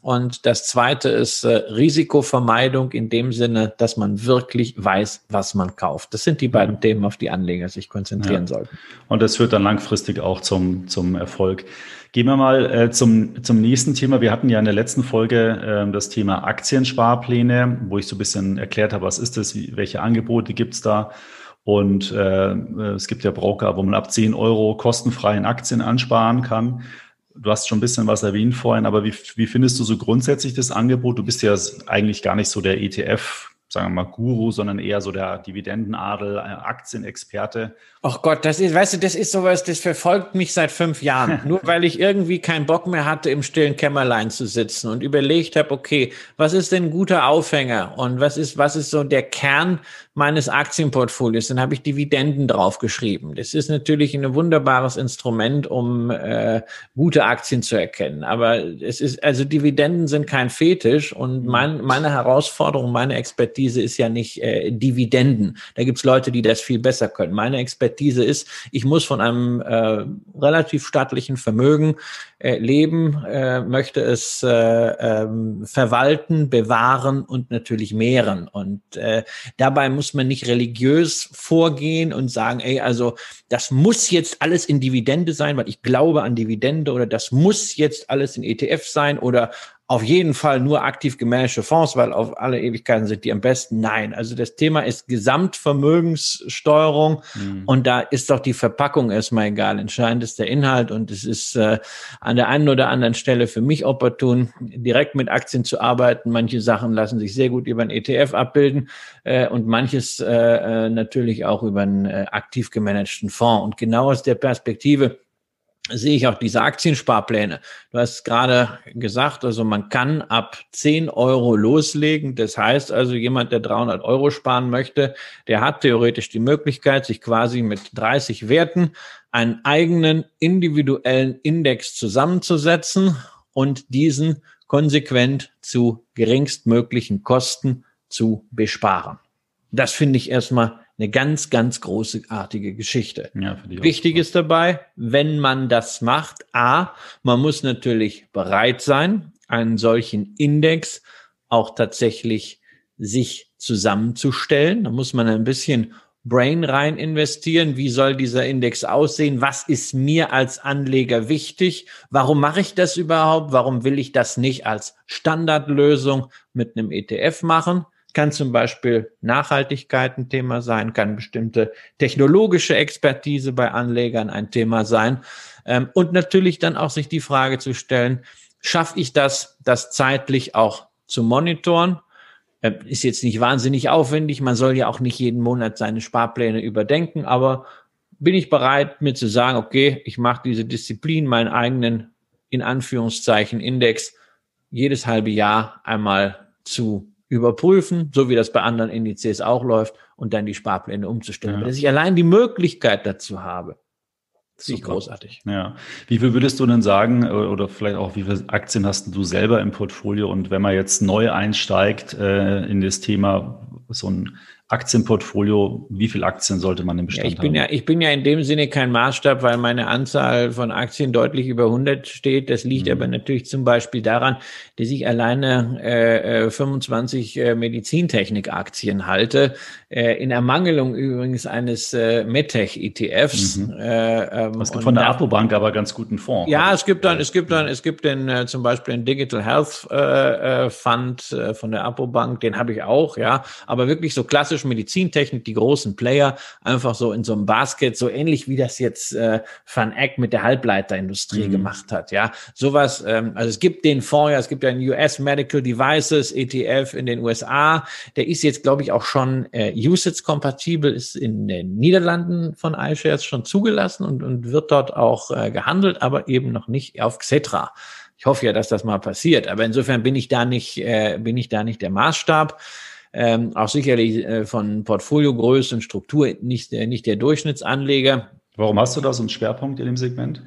Und das zweite ist äh, Risikovermeidung in dem Sinne, dass man wirklich weiß, was man kauft. Das sind die beiden ja. Themen, auf die Anleger sich konzentrieren ja. sollten. Und das führt dann langfristig auch zum, zum Erfolg. Gehen wir mal äh, zum, zum nächsten Thema. Wir hatten ja in der letzten Folge äh, das Thema Aktiensparpläne, wo ich so ein bisschen erklärt habe, was ist das, wie, welche Angebote gibt's da. Und äh, es gibt ja Broker, wo man ab 10 Euro kostenfrei in Aktien ansparen kann. Du hast schon ein bisschen was erwähnt vorhin, aber wie, wie findest du so grundsätzlich das Angebot? Du bist ja eigentlich gar nicht so der ETF, sagen wir mal, Guru, sondern eher so der Dividendenadel, äh, Aktienexperte. Ach Gott, das ist, weißt du, das ist sowas, das verfolgt mich seit fünf Jahren. Nur weil ich irgendwie keinen Bock mehr hatte, im stillen Kämmerlein zu sitzen und überlegt habe, okay, was ist denn ein guter Aufhänger und was ist, was ist so der Kern meines Aktienportfolios? Dann habe ich Dividenden draufgeschrieben. Das ist natürlich ein wunderbares Instrument, um äh, gute Aktien zu erkennen. Aber es ist, also Dividenden sind kein Fetisch und mhm. mein, meine Herausforderung, meine Expertise ist ja nicht äh, Dividenden. Da gibt's Leute, die das viel besser können. Meine Expertise Expertise ist, ich muss von einem äh, relativ staatlichen Vermögen äh, leben, äh, möchte es äh, ähm, verwalten, bewahren und natürlich mehren. Und äh, dabei muss man nicht religiös vorgehen und sagen, ey, also das muss jetzt alles in Dividende sein, weil ich glaube an Dividende oder das muss jetzt alles in ETF sein oder auf jeden Fall nur aktiv gemanagte Fonds, weil auf alle Ewigkeiten sind die am besten. Nein, also das Thema ist Gesamtvermögenssteuerung mhm. und da ist doch die Verpackung erstmal egal. Entscheidend ist der Inhalt und es ist äh, an der einen oder anderen Stelle für mich opportun, direkt mit Aktien zu arbeiten. Manche Sachen lassen sich sehr gut über ein ETF abbilden äh, und manches äh, äh, natürlich auch über einen äh, aktiv gemanagten Fonds. Und genau aus der Perspektive sehe ich auch diese Aktiensparpläne. Du hast gerade gesagt, also man kann ab 10 Euro loslegen. Das heißt also, jemand, der 300 Euro sparen möchte, der hat theoretisch die Möglichkeit, sich quasi mit 30 Werten einen eigenen individuellen Index zusammenzusetzen und diesen konsequent zu geringstmöglichen Kosten zu besparen. Das finde ich erstmal eine ganz, ganz großartige Geschichte. Ja, Wichtig ist dabei, wenn man das macht, a, man muss natürlich bereit sein, einen solchen Index auch tatsächlich sich zusammenzustellen. Da muss man ein bisschen Brain rein investieren. Wie soll dieser Index aussehen? Was ist mir als Anleger wichtig? Warum mache ich das überhaupt? Warum will ich das nicht als Standardlösung mit einem ETF machen? Kann zum Beispiel Nachhaltigkeit ein Thema sein, kann bestimmte technologische Expertise bei Anlegern ein Thema sein ähm, und natürlich dann auch sich die Frage zu stellen, schaffe ich das, das zeitlich auch zu monitoren? Äh, ist jetzt nicht wahnsinnig aufwendig, man soll ja auch nicht jeden Monat seine Sparpläne überdenken, aber bin ich bereit, mir zu sagen, okay, ich mache diese Disziplin, meinen eigenen, in Anführungszeichen, Index jedes halbe Jahr einmal zu überprüfen, so wie das bei anderen Indizes auch läuft, und dann die Sparpläne umzustellen. Ja. Dass ich allein die Möglichkeit dazu habe. Das ist großartig. Ja. Wie viel würdest du denn sagen, oder vielleicht auch, wie viele Aktien hast du selber im Portfolio? Und wenn man jetzt neu einsteigt äh, in das Thema, so ein Aktienportfolio, wie viele Aktien sollte man im Bestand ja, ich bin haben? Ja, ich bin ja in dem Sinne kein Maßstab, weil meine Anzahl von Aktien deutlich über 100 steht. Das liegt mhm. aber natürlich zum Beispiel daran, dass ich alleine äh, 25 äh, äh, Medizintechnik-Aktien halte, äh, in Ermangelung übrigens eines äh, MedTech-ETFs. Mhm. Äh, ähm, es gibt von der Apobank aber ganz guten Fonds. Ja, es gibt dann, es gibt dann, es gibt den äh, zum Beispiel den Digital Health äh, äh Fund äh, von der Apobank, den habe ich auch, ja, aber wirklich so klassisch klassische Medizintechnik, die großen Player, einfach so in so einem Basket, so ähnlich wie das jetzt äh, Van Eck mit der Halbleiterindustrie mhm. gemacht hat. Ja, sowas, ähm, also es gibt den Fonds, ja, es gibt ja einen US Medical Devices ETF in den USA, der ist jetzt, glaube ich, auch schon äh, USITS-kompatibel, ist in den Niederlanden von iShares schon zugelassen und, und wird dort auch äh, gehandelt, aber eben noch nicht auf Xetra. Ich hoffe ja, dass das mal passiert. Aber insofern bin ich da nicht, äh, bin ich da nicht der Maßstab ähm, auch sicherlich äh, von Portfoliogröße und Struktur nicht, äh, nicht der Durchschnittsanleger. Warum hast du da so einen Schwerpunkt in dem Segment?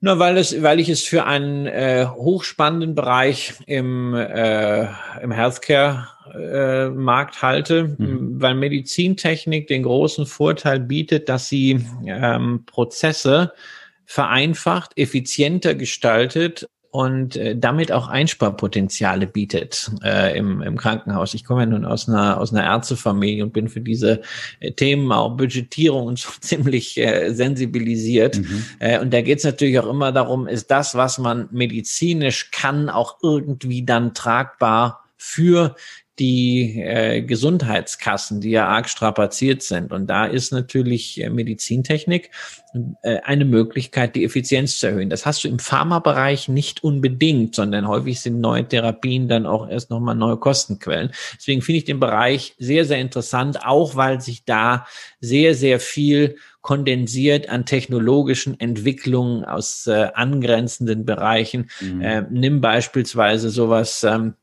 Nur weil es, weil ich es für einen äh, hochspannenden Bereich im, äh, im Healthcare-Markt äh, halte, mhm. weil Medizintechnik den großen Vorteil bietet, dass sie ähm, Prozesse vereinfacht, effizienter gestaltet und äh, damit auch Einsparpotenziale bietet äh, im, im Krankenhaus. Ich komme ja nun aus einer aus einer Ärztefamilie und bin für diese äh, Themen auch Budgetierung und so ziemlich äh, sensibilisiert. Mhm. Äh, und da geht es natürlich auch immer darum, ist das, was man medizinisch kann, auch irgendwie dann tragbar für die äh, Gesundheitskassen, die ja arg strapaziert sind. Und da ist natürlich äh, Medizintechnik äh, eine Möglichkeit, die Effizienz zu erhöhen. Das hast du im Pharmabereich nicht unbedingt, sondern häufig sind neue Therapien dann auch erst nochmal neue Kostenquellen. Deswegen finde ich den Bereich sehr, sehr interessant, auch weil sich da sehr, sehr viel kondensiert an technologischen Entwicklungen aus äh, angrenzenden Bereichen. Mhm. Äh, nimm beispielsweise sowas, ähm,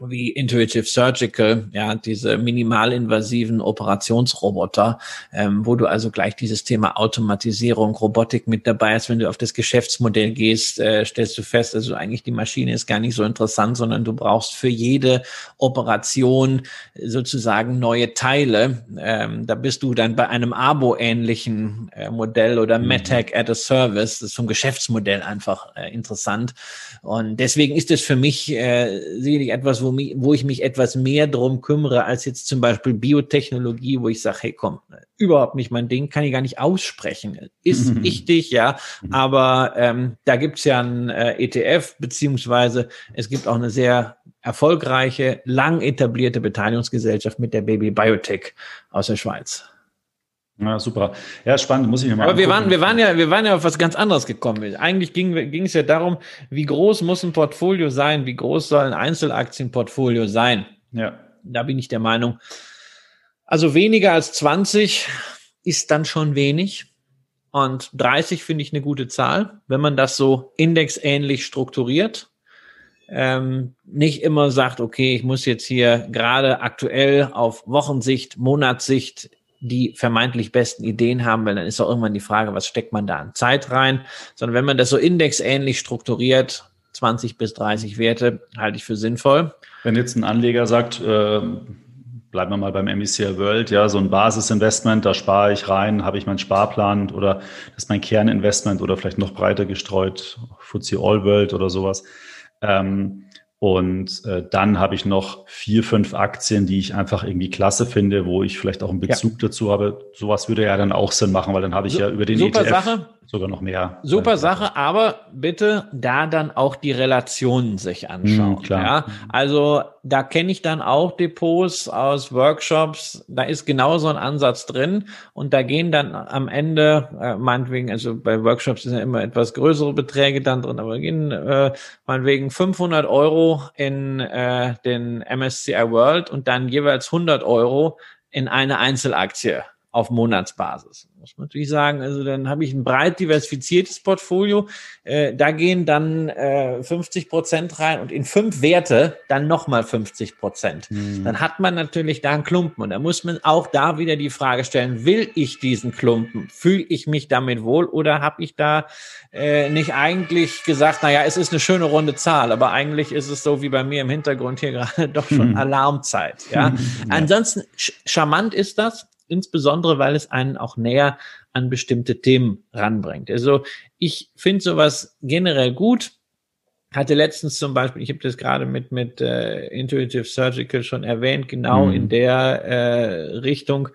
wie Intuitive Surgical, ja, diese minimalinvasiven Operationsroboter, ähm, wo du also gleich dieses Thema Automatisierung, Robotik mit dabei hast. Wenn du auf das Geschäftsmodell gehst, äh, stellst du fest, also eigentlich die Maschine ist gar nicht so interessant, sondern du brauchst für jede Operation sozusagen neue Teile. Ähm, da bist du dann bei einem Abo-ähnlichen äh, Modell oder mhm. MedTech at a Service. Das ist vom Geschäftsmodell einfach äh, interessant. Und deswegen ist es für mich äh, sicherlich etwas, wo, mich, wo ich mich etwas mehr drum kümmere, als jetzt zum Beispiel Biotechnologie, wo ich sage, hey komm, überhaupt nicht mein Ding, kann ich gar nicht aussprechen. Ist mhm. wichtig, ja, aber ähm, da gibt's ja ein äh, ETF, beziehungsweise es gibt auch eine sehr erfolgreiche, lang etablierte Beteiligungsgesellschaft mit der Baby Biotech aus der Schweiz. Ja, super. Ja, spannend, muss ich mir mal. Aber wir waren, wir waren ja, wir waren ja auf was ganz anderes gekommen. Eigentlich ging, ging es ja darum, wie groß muss ein Portfolio sein? Wie groß soll ein Einzelaktienportfolio sein? Ja. Da bin ich der Meinung. Also weniger als 20 ist dann schon wenig. Und 30 finde ich eine gute Zahl, wenn man das so indexähnlich strukturiert. Ähm, nicht immer sagt, okay, ich muss jetzt hier gerade aktuell auf Wochensicht, Monatssicht die vermeintlich besten Ideen haben, weil dann ist auch irgendwann die Frage, was steckt man da an Zeit rein, sondern wenn man das so indexähnlich strukturiert, 20 bis 30 Werte, halte ich für sinnvoll. Wenn jetzt ein Anleger sagt, äh, bleiben wir mal beim MECL World, ja, so ein Basisinvestment, da spare ich rein, habe ich meinen Sparplan oder das ist mein Kerninvestment oder vielleicht noch breiter gestreut, FTSE All World oder sowas. Ähm, und äh, dann habe ich noch vier, fünf Aktien, die ich einfach irgendwie klasse finde, wo ich vielleicht auch einen Bezug ja. dazu habe. Sowas würde ja dann auch Sinn machen, weil dann habe ich so, ja über den Super ETF Sache sogar noch mehr. Super Sache, aber bitte da dann auch die Relationen sich anschauen. Hm, klar. Ja? Also da kenne ich dann auch Depots aus Workshops, da ist genau so ein Ansatz drin und da gehen dann am Ende, äh, meinetwegen, also bei Workshops sind ja immer etwas größere Beträge dann drin, aber gehen äh, meinetwegen 500 Euro in äh, den MSCI World und dann jeweils 100 Euro in eine Einzelaktie auf Monatsbasis. Muss man natürlich sagen, also dann habe ich ein breit diversifiziertes Portfolio. Äh, da gehen dann äh, 50 Prozent rein und in fünf Werte dann nochmal 50 Prozent. Mhm. Dann hat man natürlich da einen Klumpen und da muss man auch da wieder die Frage stellen, will ich diesen Klumpen? Fühle ich mich damit wohl oder habe ich da äh, nicht eigentlich gesagt, naja, es ist eine schöne runde Zahl, aber eigentlich ist es so wie bei mir im Hintergrund hier gerade doch schon mhm. Alarmzeit. Ja? ja. Ansonsten charmant ist das insbesondere weil es einen auch näher an bestimmte Themen ranbringt. Also ich finde sowas generell gut. Hatte letztens zum Beispiel, ich habe das gerade mit mit äh, Intuitive Surgical schon erwähnt, genau mhm. in der äh, Richtung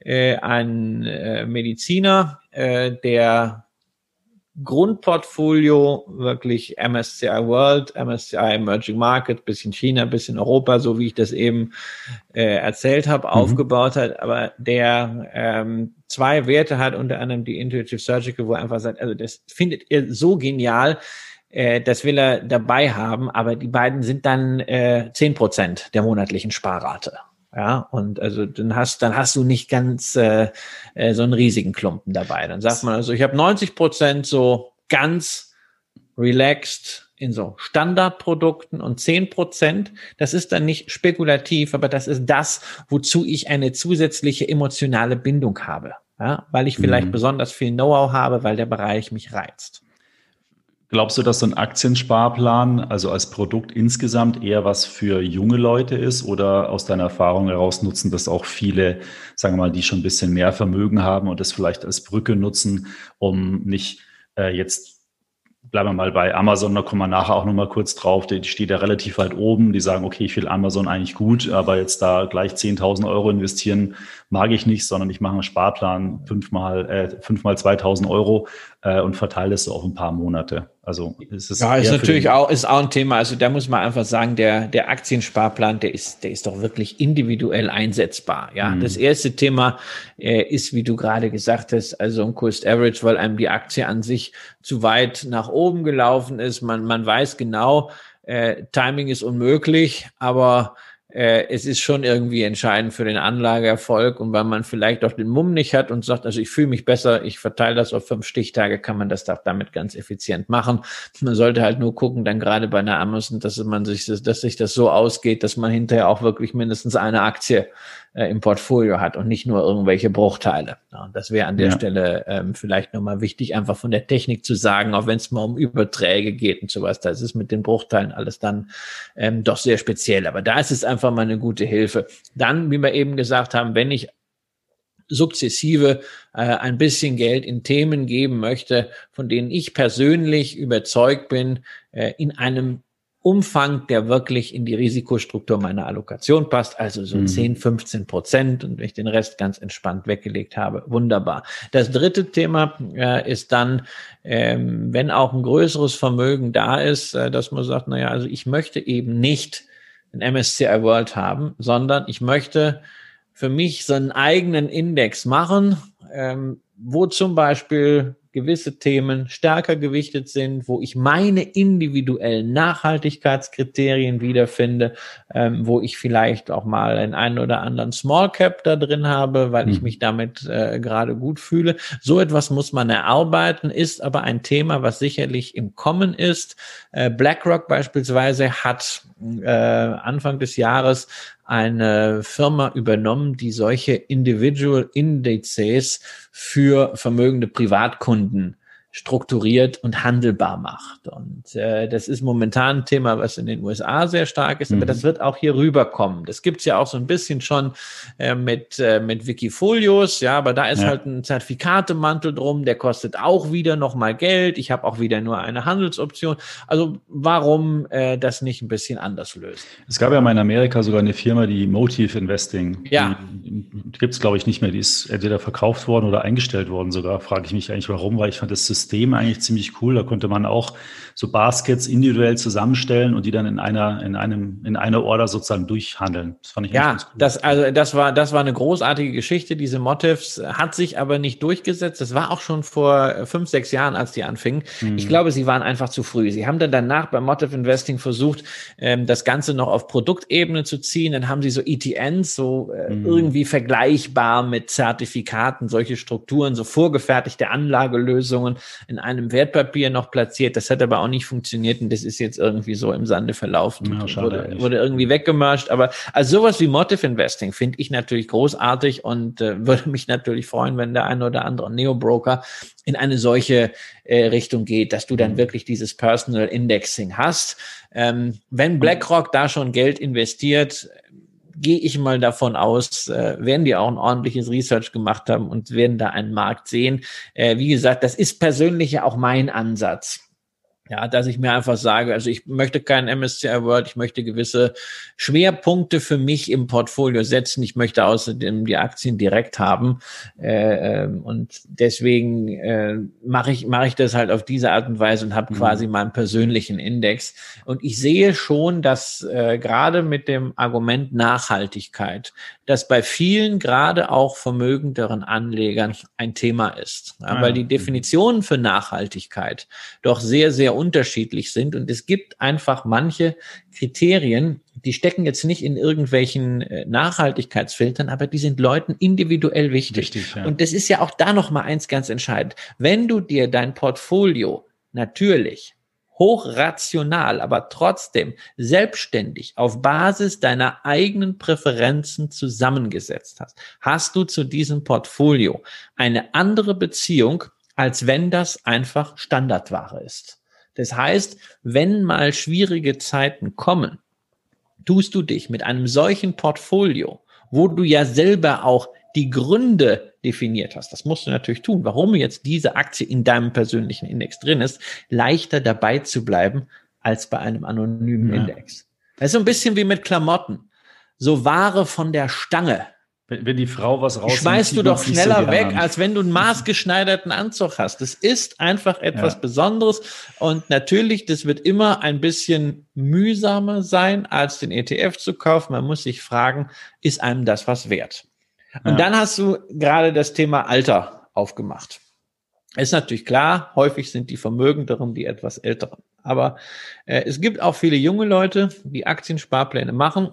äh, ein äh, Mediziner, äh, der Grundportfolio wirklich MSCI World, MSCI Emerging Market, bisschen China, bisschen Europa, so wie ich das eben äh, erzählt habe, mhm. aufgebaut hat, aber der ähm, zwei Werte hat, unter anderem die Intuitive Surgical, wo er einfach sagt, also das findet ihr so genial, äh, das will er dabei haben, aber die beiden sind dann äh, zehn äh, Prozent der monatlichen Sparrate. Ja, und also dann hast, dann hast du nicht ganz äh, äh, so einen riesigen Klumpen dabei. Dann sagt man also, ich habe 90 Prozent so ganz relaxed in so Standardprodukten und 10 Prozent, das ist dann nicht spekulativ, aber das ist das, wozu ich eine zusätzliche emotionale Bindung habe. Ja, weil ich vielleicht mhm. besonders viel Know-how habe, weil der Bereich mich reizt. Glaubst du, dass so ein Aktiensparplan, also als Produkt insgesamt eher was für junge Leute ist oder aus deiner Erfahrung heraus nutzen das auch viele, sagen wir mal, die schon ein bisschen mehr Vermögen haben und das vielleicht als Brücke nutzen, um nicht äh, jetzt bleiben wir mal bei Amazon, da kommen wir nachher auch nochmal kurz drauf, die steht ja relativ weit oben, die sagen, okay, ich will Amazon eigentlich gut, aber jetzt da gleich 10.000 Euro investieren, mag ich nicht, sondern ich mache einen Sparplan, fünfmal, äh, fünfmal 2.000 Euro äh, und verteile es so auf ein paar Monate. Also ist es ja, ist natürlich auch ist auch ein Thema. Also da muss man einfach sagen, der der Aktiensparplan, der ist der ist doch wirklich individuell einsetzbar. Ja, mhm. das erste Thema äh, ist, wie du gerade gesagt hast, also ein Cost Average, weil einem die Aktie an sich zu weit nach oben gelaufen ist. Man man weiß genau, äh, Timing ist unmöglich, aber es ist schon irgendwie entscheidend für den Anlageerfolg und weil man vielleicht auch den Mumm nicht hat und sagt, also ich fühle mich besser, ich verteile das auf fünf Stichtage, kann man das doch damit ganz effizient machen. Man sollte halt nur gucken, dann gerade bei einer Amazon, dass man sich, dass sich das so ausgeht, dass man hinterher auch wirklich mindestens eine Aktie äh, im Portfolio hat und nicht nur irgendwelche Bruchteile. Ja, das wäre an der ja. Stelle ähm, vielleicht nochmal wichtig, einfach von der Technik zu sagen, auch wenn es mal um Überträge geht und sowas, da ist es mit den Bruchteilen alles dann ähm, doch sehr speziell. Aber da ist es einfach mal eine gute Hilfe. Dann, wie wir eben gesagt haben, wenn ich sukzessive äh, ein bisschen Geld in Themen geben möchte, von denen ich persönlich überzeugt bin, äh, in einem Umfang, der wirklich in die Risikostruktur meiner Allokation passt, also so mhm. 10, 15 Prozent und wenn ich den Rest ganz entspannt weggelegt habe, wunderbar. Das dritte Thema äh, ist dann, ähm, wenn auch ein größeres Vermögen da ist, äh, dass man sagt, naja, also ich möchte eben nicht ein MSCI World haben, sondern ich möchte für mich so einen eigenen Index machen, ähm, wo zum Beispiel gewisse Themen stärker gewichtet sind, wo ich meine individuellen Nachhaltigkeitskriterien wiederfinde, ähm, wo ich vielleicht auch mal einen einen oder anderen Small Cap da drin habe, weil mhm. ich mich damit äh, gerade gut fühle. So etwas muss man erarbeiten, ist aber ein Thema, was sicherlich im Kommen ist. Äh, BlackRock beispielsweise hat äh, Anfang des Jahres eine Firma übernommen, die solche Individual Indizes für vermögende Privatkunden strukturiert und handelbar macht. Und äh, das ist momentan ein Thema, was in den USA sehr stark ist, mhm. aber das wird auch hier rüberkommen. Das gibt's ja auch so ein bisschen schon äh, mit, äh, mit Wikifolios, ja, aber da ist ja. halt ein Zertifikatemantel drum, der kostet auch wieder nochmal Geld. Ich habe auch wieder nur eine Handelsoption. Also warum äh, das nicht ein bisschen anders lösen? Es gab ja mal in Amerika sogar eine Firma, die Motive Investing. Ja. Die, die gibt's glaube ich, nicht mehr. Die ist entweder verkauft worden oder eingestellt worden sogar. Frage ich mich eigentlich, warum, weil ich fand das System System eigentlich ziemlich cool. Da konnte man auch so Baskets individuell zusammenstellen und die dann in einer, in einem, in einer Order sozusagen durchhandeln. Das fand ich ja, ganz cool. das, also das war, das war eine großartige Geschichte. Diese Motivs hat sich aber nicht durchgesetzt. Das war auch schon vor fünf, sechs Jahren, als die anfingen. Mhm. Ich glaube, sie waren einfach zu früh. Sie haben dann danach beim Motiv Investing versucht, ähm, das Ganze noch auf Produktebene zu ziehen. Dann haben sie so ETNs, so äh, mhm. irgendwie vergleichbar mit Zertifikaten, solche Strukturen, so vorgefertigte Anlagelösungen in einem Wertpapier noch platziert. Das hat aber auch nicht funktioniert und das ist jetzt irgendwie so im Sande verlaufen. Ja, wurde, wurde, irgendwie weggemascht. Aber also sowas wie Motive Investing finde ich natürlich großartig und äh, würde mich natürlich freuen, wenn der eine oder andere Neo-Broker in eine solche äh, Richtung geht, dass du dann mhm. wirklich dieses Personal Indexing hast. Ähm, wenn BlackRock da schon Geld investiert, gehe ich mal davon aus, äh, werden die auch ein ordentliches Research gemacht haben und werden da einen Markt sehen. Äh, wie gesagt, das ist persönlich ja auch mein Ansatz. Ja, dass ich mir einfach sage, also ich möchte keinen MSCI World, ich möchte gewisse Schwerpunkte für mich im Portfolio setzen. Ich möchte außerdem die Aktien direkt haben. Äh, ähm, und deswegen äh, mache ich, mache ich das halt auf diese Art und Weise und habe mhm. quasi meinen persönlichen Index. Und ich sehe schon, dass äh, gerade mit dem Argument Nachhaltigkeit, dass bei vielen, gerade auch vermögenderen Anlegern ein Thema ist. Ja, weil die Definitionen für Nachhaltigkeit doch sehr, sehr unterschiedlich sind. Und es gibt einfach manche Kriterien, die stecken jetzt nicht in irgendwelchen äh, Nachhaltigkeitsfiltern, aber die sind Leuten individuell wichtig. wichtig ja. Und das ist ja auch da noch mal eins ganz entscheidend. Wenn du dir dein Portfolio natürlich hochrational, aber trotzdem selbstständig auf Basis deiner eigenen Präferenzen zusammengesetzt hast, hast du zu diesem Portfolio eine andere Beziehung, als wenn das einfach Standardware ist. Das heißt, wenn mal schwierige Zeiten kommen, tust du dich mit einem solchen Portfolio, wo du ja selber auch die Gründe definiert hast, das musst du natürlich tun, warum jetzt diese Aktie in deinem persönlichen Index drin ist, leichter dabei zu bleiben als bei einem anonymen ja. Index. Das ist so ein bisschen wie mit Klamotten. So Ware von der Stange Wenn, wenn die Frau was raus schmeißt du doch schneller so weg, als wenn du einen maßgeschneiderten Anzug hast. Das ist einfach etwas ja. Besonderes. Und natürlich, das wird immer ein bisschen mühsamer sein, als den ETF zu kaufen. Man muss sich fragen, ist einem das was wert? Und ja. dann hast du gerade das Thema Alter aufgemacht. Ist natürlich klar, häufig sind die Vermögenderen die etwas älteren. Aber äh, es gibt auch viele junge Leute, die Aktiensparpläne machen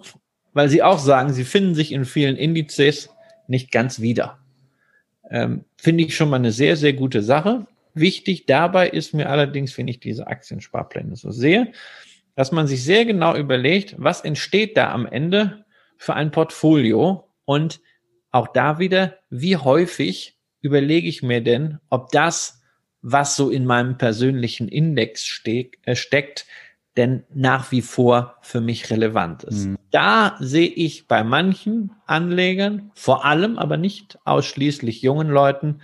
weil sie auch sagen, sie finden sich in vielen Indizes nicht ganz wieder. Ähm, finde ich schon mal eine sehr, sehr gute Sache. Wichtig dabei ist mir allerdings, wenn ich diese Aktiensparpläne so sehe, dass man sich sehr genau überlegt, was entsteht da am Ende für ein Portfolio und auch da wieder, wie häufig überlege ich mir denn, ob das, was so in meinem persönlichen Index steck, äh, steckt, denn nach wie vor für mich relevant ist. Mhm. Da sehe ich bei manchen Anlegern, vor allem aber nicht ausschließlich jungen Leuten,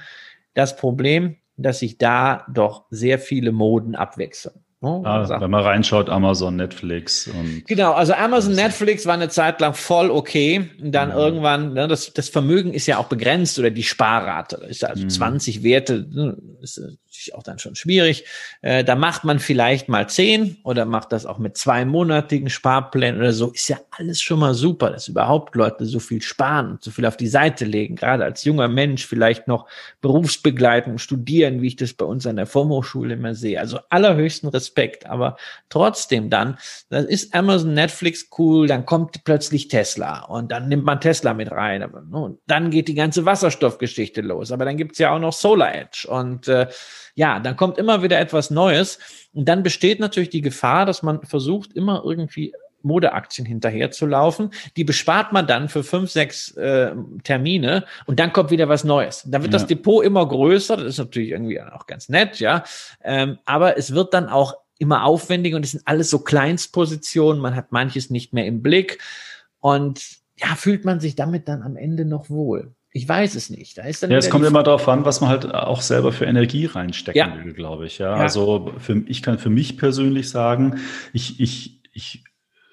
das Problem, dass sich da doch sehr viele Moden abwechseln. Oh, ah, wenn man reinschaut, Amazon, Netflix und. Genau, also Amazon, Netflix war eine Zeit lang voll okay. Und dann ja. irgendwann, ne, das, das Vermögen ist ja auch begrenzt oder die Sparrate. Ist also mhm. 20 Werte, ne, ist natürlich auch dann schon schwierig. Äh, da macht man vielleicht mal 10 oder macht das auch mit zweimonatigen Sparplänen oder so. Ist ja alles schon mal super, dass überhaupt Leute so viel sparen und so viel auf die Seite legen. Gerade als junger Mensch vielleicht noch berufsbegleitend studieren, wie ich das bei uns an der Formhochschule immer sehe. Also allerhöchsten Respekt Respekt, aber trotzdem dann, dann ist Amazon, Netflix cool, dann kommt plötzlich Tesla und dann nimmt man Tesla mit rein. Aber, und dann geht die ganze Wasserstoffgeschichte los. Aber dann gibt's ja auch noch Solar Edge und äh, ja, dann kommt immer wieder etwas Neues und dann besteht natürlich die Gefahr, dass man versucht, immer irgendwie Modeaktien hinterherzulaufen. Die bespart man dann für fünf, sechs äh, Termine und dann kommt wieder was Neues. Dann wird ja. das Depot immer größer. Das ist natürlich irgendwie auch ganz nett, ja. Ähm, aber es wird dann auch immer aufwendiger und es sind alles so Kleinstpositionen. Man hat manches nicht mehr im Blick und ja, fühlt man sich damit dann am Ende noch wohl? Ich weiß es nicht. Da ist dann ja, es kommt immer darauf an, was man halt auch selber für Energie reinstecken ja. will, glaube ich. Ja, ja. also für, ich kann für mich persönlich sagen, ich, ich, ich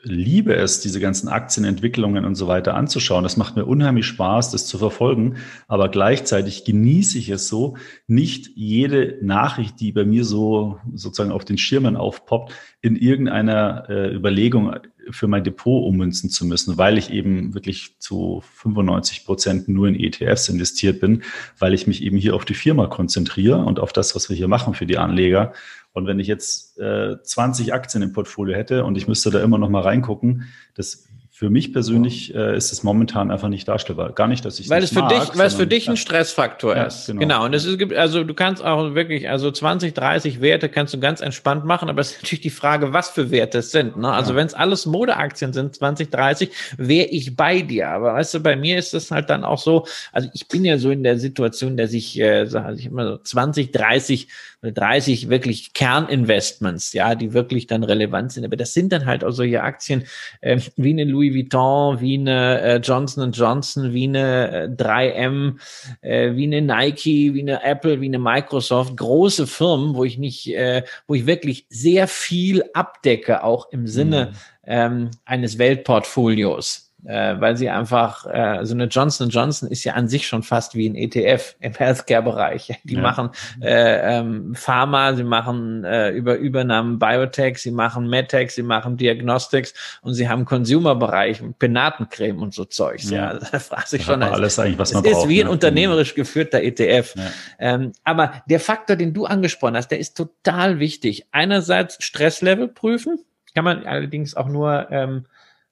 liebe es, diese ganzen Aktienentwicklungen und so weiter anzuschauen. Das macht mir unheimlich Spaß, das zu verfolgen. Aber gleichzeitig genieße ich es so, nicht jede Nachricht, die bei mir so sozusagen auf den Schirmen aufpoppt, in irgendeiner äh, Überlegung für mein Depot ummünzen zu müssen, weil ich eben wirklich zu 95 Prozent nur in ETFs investiert bin, weil ich mich eben hier auf die Firma konzentriere und auf das, was wir hier machen für die Anleger. Und wenn ich jetzt äh, 20 Aktien im Portfolio hätte und ich müsste da immer noch mal reingucken, das für mich persönlich äh, ist es momentan einfach nicht darstellbar. Gar nicht, dass ich weil es für mag, dich, weil es für dich ein Stressfaktor ja, ist. Genau. genau. Und es ist also du kannst auch wirklich also 20, 30 Werte kannst du ganz entspannt machen, aber es ist natürlich die Frage, was für Werte es sind. Ne? Also ja. wenn es alles Modeaktien sind, 20, 30, wäre ich bei dir. Aber weißt du, bei mir ist es halt dann auch so. Also ich bin ja so in der Situation, dass ich, äh, also ich immer so 20, 30 30 wirklich Kerninvestments, ja, die wirklich dann relevant sind. Aber das sind dann halt auch solche Aktien äh, wie eine Louis Vuitton, wie eine äh, Johnson Johnson, wie eine äh, 3M, äh, wie eine Nike, wie eine Apple, wie eine Microsoft, große Firmen, wo ich nicht, äh, wo ich wirklich sehr viel abdecke, auch im Sinne mhm. ähm, eines Weltportfolios äh, weil sie einfach, äh, so eine Johnson Johnson ist ja an sich schon fast wie ein ETF im Healthcare-Bereich. Die ja. machen äh, ähm, Pharma, sie machen äh, über Übernahmen Biotech, sie machen MedTech, sie machen Diagnostics und sie haben Consumer-Bereich, Penatencreme und so Zeugs. Ja, ja. Also da fragt sich schon. Alles eigentlich, was man es braucht. ist wie ein ne? unternehmerisch geführter ETF. Ja. Ähm, aber der Faktor, den du angesprochen hast, der ist total wichtig. Einerseits Stresslevel prüfen, kann man allerdings auch nur ähm,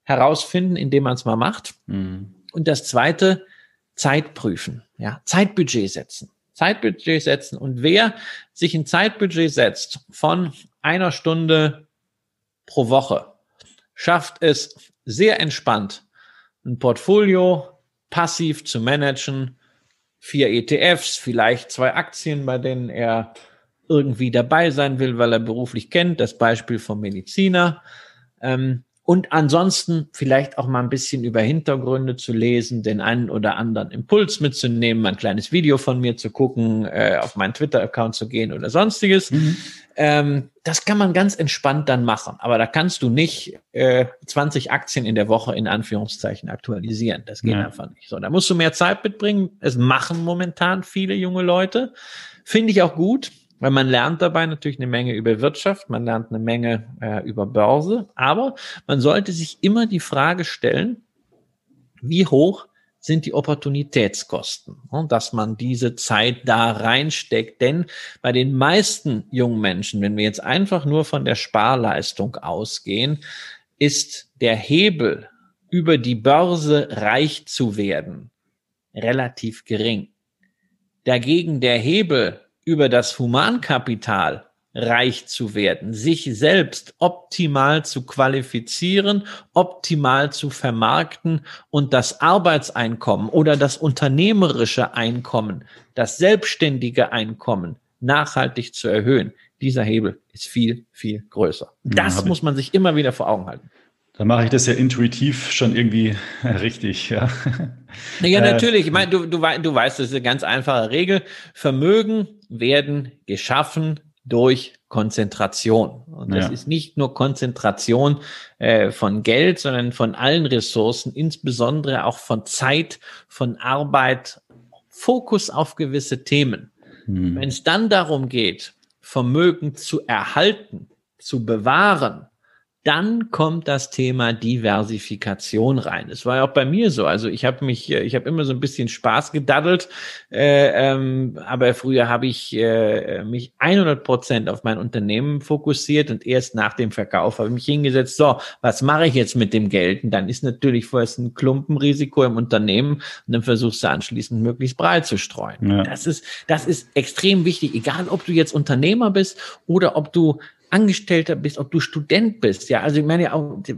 herausfinden, indem man es mal macht. Mhm. Und das zweite, Zeit prüfen. Ja, Zeitbudget setzen. Zeitbudget setzen. Und wer sich ein Zeitbudget setzt von einer Stunde pro Woche, schafft es sehr entspannt, ein Portfolio passiv zu managen, vier ETFs, vielleicht zwei Aktien, bei denen er irgendwie dabei sein will, weil er beruflich kennt, das Beispiel vom Mediziner. Ähm, und ansonsten vielleicht auch mal ein bisschen über Hintergründe zu lesen, den einen oder anderen Impuls mitzunehmen, ein kleines Video von mir zu gucken, äh, auf meinen Twitter-Account zu gehen oder sonstiges. Mhm. Ähm, das kann man ganz entspannt dann machen, aber da kannst du nicht äh, 20 Aktien in der Woche in Anführungszeichen aktualisieren. Das geht ja. einfach nicht. So, da musst du mehr Zeit mitbringen. Es machen momentan viele junge Leute. Finde ich auch gut, weil man lernt dabei natürlich eine Menge über Wirtschaft, man lernt eine Menge äh, über Börse, aber man sollte sich immer die Frage stellen, wie hoch sind die Opportunitätskosten, dass man diese Zeit da reinsteckt. Denn bei den meisten jungen Menschen, wenn wir jetzt einfach nur von der Sparleistung ausgehen, ist der Hebel über die Börse reich zu werden relativ gering. Dagegen der Hebel über das Humankapital reich zu werden, sich selbst optimal zu qualifizieren, optimal zu vermarkten und das Arbeitseinkommen oder das unternehmerische Einkommen, das selbstständige Einkommen nachhaltig zu erhöhen. Dieser Hebel ist viel, viel größer. Das ja, muss man sich immer wieder vor Augen halten. Da mache ich das ja intuitiv schon irgendwie richtig, ja. Ja, äh, natürlich. Ich meine, du, du, du weißt, das ist eine ganz einfache Regel. Vermögen werden geschaffen durch Konzentration. Und das ja. ist nicht nur Konzentration äh, von Geld, sondern von allen Ressourcen, insbesondere auch von Zeit, von Arbeit, Fokus auf gewisse Themen. Hm. Wenn es dann darum geht, Vermögen zu erhalten, zu bewahren, dann kommt das Thema Diversifikation rein. Es war ja auch bei mir so. Also ich habe mich, äh, ich habe immer so ein bisschen Spaß gedaddelt, äh, ähm, aber früher habe ich äh, mich 100 Prozent auf mein Unternehmen fokussiert und erst nach dem Verkauf habe ich mich hingesetzt. So, was mache ich jetzt mit dem Geld? Und dann ist natürlich vorerst ein Klumpenrisiko im Unternehmen und dann versuchst du anschließend möglichst breit zu streuen. Ja. Das ist, das ist extrem wichtig. Egal, ob du jetzt Unternehmer bist oder ob du Angestellter bist, ob du Student bist. Ja, also ich meine,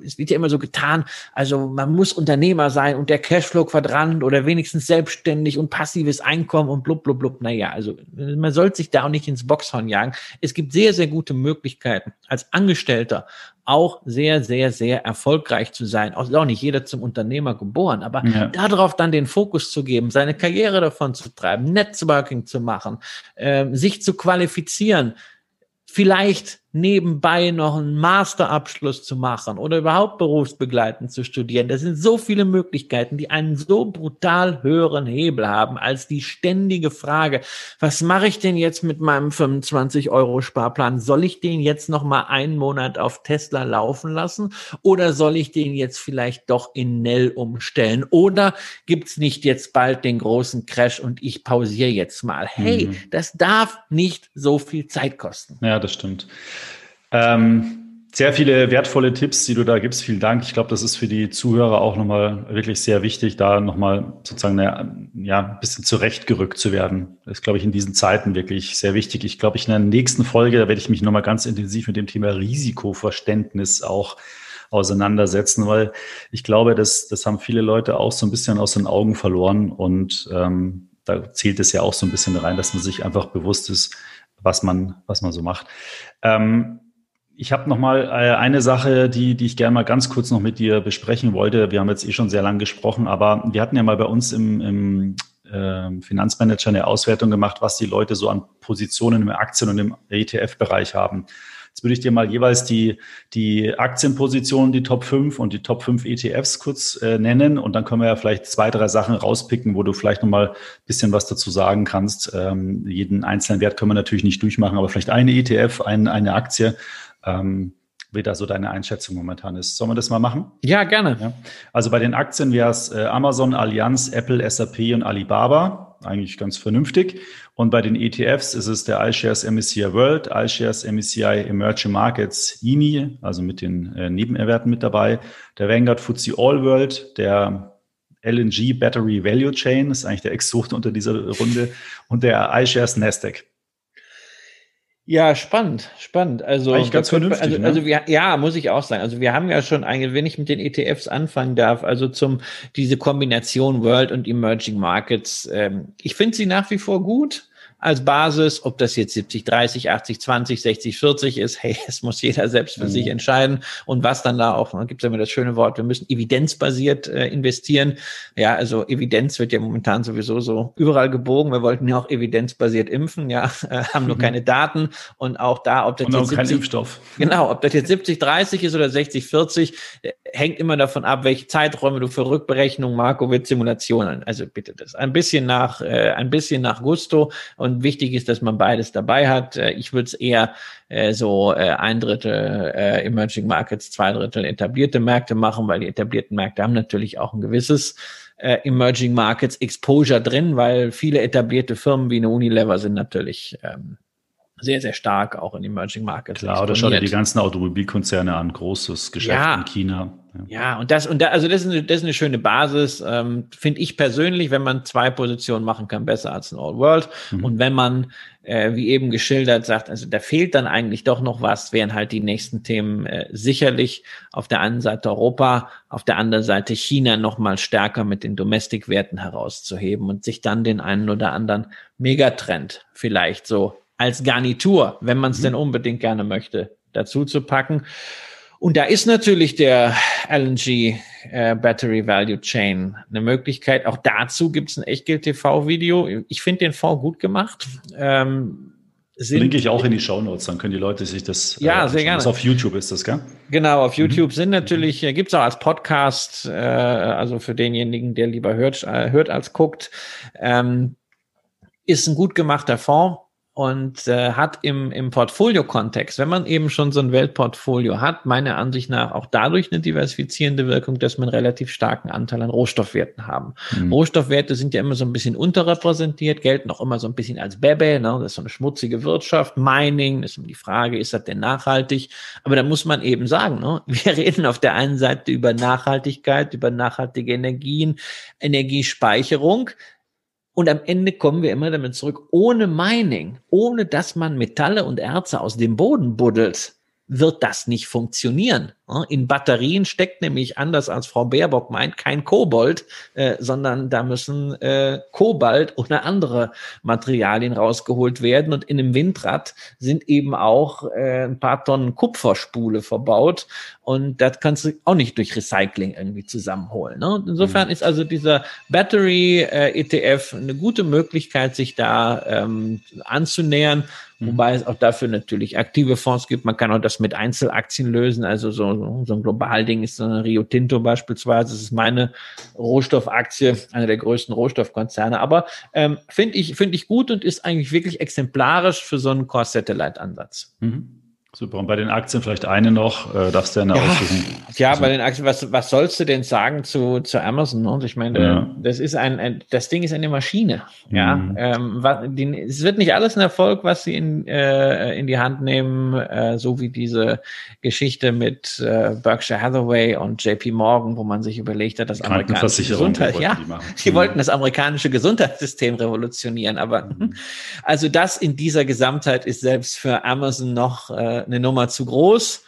es wird ja immer so getan, also man muss Unternehmer sein und der Cashflow-Quadrant oder wenigstens selbstständig und passives Einkommen und blub, blub, blub. Naja, also man sollte sich da auch nicht ins Boxhorn jagen. Es gibt sehr, sehr gute Möglichkeiten, als Angestellter auch sehr, sehr, sehr erfolgreich zu sein. Auch, auch nicht jeder zum Unternehmer geboren, aber ja. darauf dann den Fokus zu geben, seine Karriere davon zu treiben, Networking zu machen, äh, sich zu qualifizieren, vielleicht nebenbei noch einen Masterabschluss zu machen oder überhaupt berufsbegleitend zu studieren. Das sind so viele Möglichkeiten, die einen so brutal höheren Hebel haben als die ständige Frage, was mache ich denn jetzt mit meinem 25 Euro Sparplan? Soll ich den jetzt noch mal einen Monat auf Tesla laufen lassen oder soll ich den jetzt vielleicht doch in Nell umstellen? Oder gibt's nicht jetzt bald den großen Crash und ich pausiere jetzt mal? Hey, mhm. das darf nicht so viel Zeit kosten. Ja, das stimmt. Ähm, sehr viele wertvolle Tipps, die du da gibst. Vielen Dank. Ich glaube, das ist für die Zuhörer auch nochmal wirklich sehr wichtig, da nochmal sozusagen eine, ja, ein bisschen zurechtgerückt zu werden. Das ist, glaube ich, in diesen Zeiten wirklich sehr wichtig. Ich glaube, ich in der nächsten Folge, da werde ich mich nochmal ganz intensiv mit dem Thema Risikoverständnis auch auseinandersetzen, weil ich glaube, das, das haben viele Leute auch so ein bisschen aus den Augen verloren und ähm, da zählt es ja auch so ein bisschen rein, dass man sich einfach bewusst ist, was man, was man so macht. Ähm, ich habe noch mal äh, eine Sache, die, die ich gerne mal ganz kurz noch mit dir besprechen wollte. Wir haben jetzt eh schon sehr lang gesprochen, aber wir hatten ja mal bei uns im, im äh, Finanzmanager eine Auswertung gemacht, was die Leute so an Positionen im Aktien- und im ETF-Bereich haben. Jetzt würde ich dir mal jeweils die, die Aktienpositionen, die Top 5 und die Top 5 ETFs kurz äh, nennen und dann können wir ja vielleicht zwei, drei Sachen rauspicken, wo du vielleicht nochmal ein bisschen was dazu sagen kannst. Ähm, jeden einzelnen Wert können wir natürlich nicht durchmachen, aber vielleicht eine ETF, ein, eine Aktie. Ähm, wie da so deine Einschätzung momentan ist. Sollen wir das mal machen? Ja, gerne. Ja. Also bei den Aktien wäre es äh, Amazon, Allianz, Apple, SAP und Alibaba eigentlich ganz vernünftig. Und bei den ETFs ist es der iShares MSCI World, iShares MSCI Emerging Markets INI, also mit den äh, Nebenerwerten mit dabei, der Vanguard FTSE All World, der LNG Battery Value Chain, ist eigentlich der Exot unter dieser Runde, und der iShares Nasdaq. Ja, spannend, spannend. Also Eigentlich ganz vernünftig. Also, ne? also wir, ja, muss ich auch sagen. Also wir haben ja schon eigentlich, wenn ich mit den ETFs anfangen darf, also zum diese Kombination World und Emerging Markets. Ähm, ich finde sie nach wie vor gut als Basis, ob das jetzt 70, 30, 80, 20, 60, 40 ist, hey, es muss jeder selbst für mhm. sich entscheiden. Und was dann da auch, da gibt es immer das schöne Wort, wir müssen evidenzbasiert äh, investieren. Ja, also Evidenz wird ja momentan sowieso so überall gebogen. Wir wollten ja auch evidenzbasiert impfen, ja, äh, haben nur mhm. keine Daten. Und auch da, ob das und jetzt 70, Impfstoff. Genau, ob das jetzt 70, 30 ist oder 60, 40, äh, hängt immer davon ab, welche Zeiträume du für Rückberechnung, Markowitz-Simulationen, also bitte das. Ein bisschen nach, äh, ein bisschen nach Gusto. Und wichtig ist, dass man beides dabei hat. Äh, ich würde es eher äh, so äh, ein Drittel äh, Emerging Markets, zwei Drittel etablierte Märkte machen, weil die etablierten Märkte haben natürlich auch ein gewisses äh, Emerging Markets Exposure drin, weil viele etablierte Firmen wie eine Unilever sind natürlich ähm, sehr, sehr stark auch in Emerging Markets. Klar, oder schau dir die ganzen Automobilkonzerne an, großes Geschäft ja. in China. Ja. ja, und das, und da, also das ist eine, das ist eine schöne Basis, ähm, finde ich persönlich, wenn man zwei Positionen machen kann, besser als ein All World. Mhm. Und wenn man, äh, wie eben geschildert, sagt, also da fehlt dann eigentlich doch noch was, wären halt die nächsten Themen äh, sicherlich auf der einen Seite Europa, auf der anderen Seite China noch mal stärker mit den Domestic-Werten herauszuheben und sich dann den einen oder anderen Megatrend vielleicht so als Garnitur, wenn man es mhm. denn unbedingt gerne möchte, dazu zu packen. Und da ist natürlich der LNG äh, Battery Value Chain eine Möglichkeit. Auch dazu gibt es ein Echtgeld-TV-Video. Ich finde den Fonds gut gemacht. Ähm, Linke ich auch in die Show Notes, dann können die Leute sich das. Ja, äh, sehr gerne. Das auf YouTube ist das, gell? Genau, auf YouTube mhm. sind natürlich, äh, gibt's auch als Podcast, äh, also für denjenigen, der lieber hört, äh, hört als guckt. Ähm, ist ein gut gemachter Fonds und äh, hat im, im Portfolio-Kontext, wenn man eben schon so ein Weltportfolio hat, meiner Ansicht nach auch dadurch eine diversifizierende Wirkung, dass man relativ starken Anteil an Rohstoffwerten haben. Mhm. Rohstoffwerte sind ja immer so ein bisschen unterrepräsentiert, gelten auch immer so ein bisschen als Bebe, ne? das ist so eine schmutzige Wirtschaft, Mining, das ist die Frage, ist das denn nachhaltig? Aber da muss man eben sagen, ne? wir reden auf der einen Seite über Nachhaltigkeit, über nachhaltige Energien, Energiespeicherung, und am Ende kommen wir immer damit zurück, ohne Mining, ohne dass man Metalle und Erze aus dem Boden buddelt, wird das nicht funktionieren. In Batterien steckt nämlich, anders als Frau Baerbock meint, kein Kobold, äh, sondern da müssen äh, Kobalt oder andere Materialien rausgeholt werden. Und in einem Windrad sind eben auch äh, ein paar Tonnen Kupferspule verbaut. Und das kannst du auch nicht durch Recycling irgendwie zusammenholen. Ne? Und insofern mhm. ist also dieser Battery äh, ETF eine gute Möglichkeit, sich da ähm, anzunähern. Mhm. Wobei es auch dafür natürlich aktive Fonds gibt. Man kann auch das mit Einzelaktien lösen, also so so ein Globalding ist so eine Rio Tinto beispielsweise. Das ist meine Rohstoffaktie, eine der größten Rohstoffkonzerne. Aber ähm, finde ich, finde ich gut und ist eigentlich wirklich exemplarisch für so einen Core-Satellite-Ansatz. Mhm. Super. Und bei den Aktien vielleicht eine noch, äh, darfst du eine ja, aussuchen. Ja, bei den Aktien, was, was sollst du denn sagen zu, zu Amazon? Und ich meine, ja. das ist ein, ein, das Ding ist eine Maschine. Ja, mhm. ähm, was, die, es wird nicht alles ein Erfolg, was sie in, äh, in die Hand nehmen, äh, so wie diese Geschichte mit äh, Berkshire Hathaway und JP Morgan, wo man sich überlegt hat, das amerikanische Gesundheit, ja, die, die wollten das amerikanische Gesundheitssystem revolutionieren, aber mhm. also das in dieser Gesamtheit ist selbst für Amazon noch äh, eine Nummer zu groß.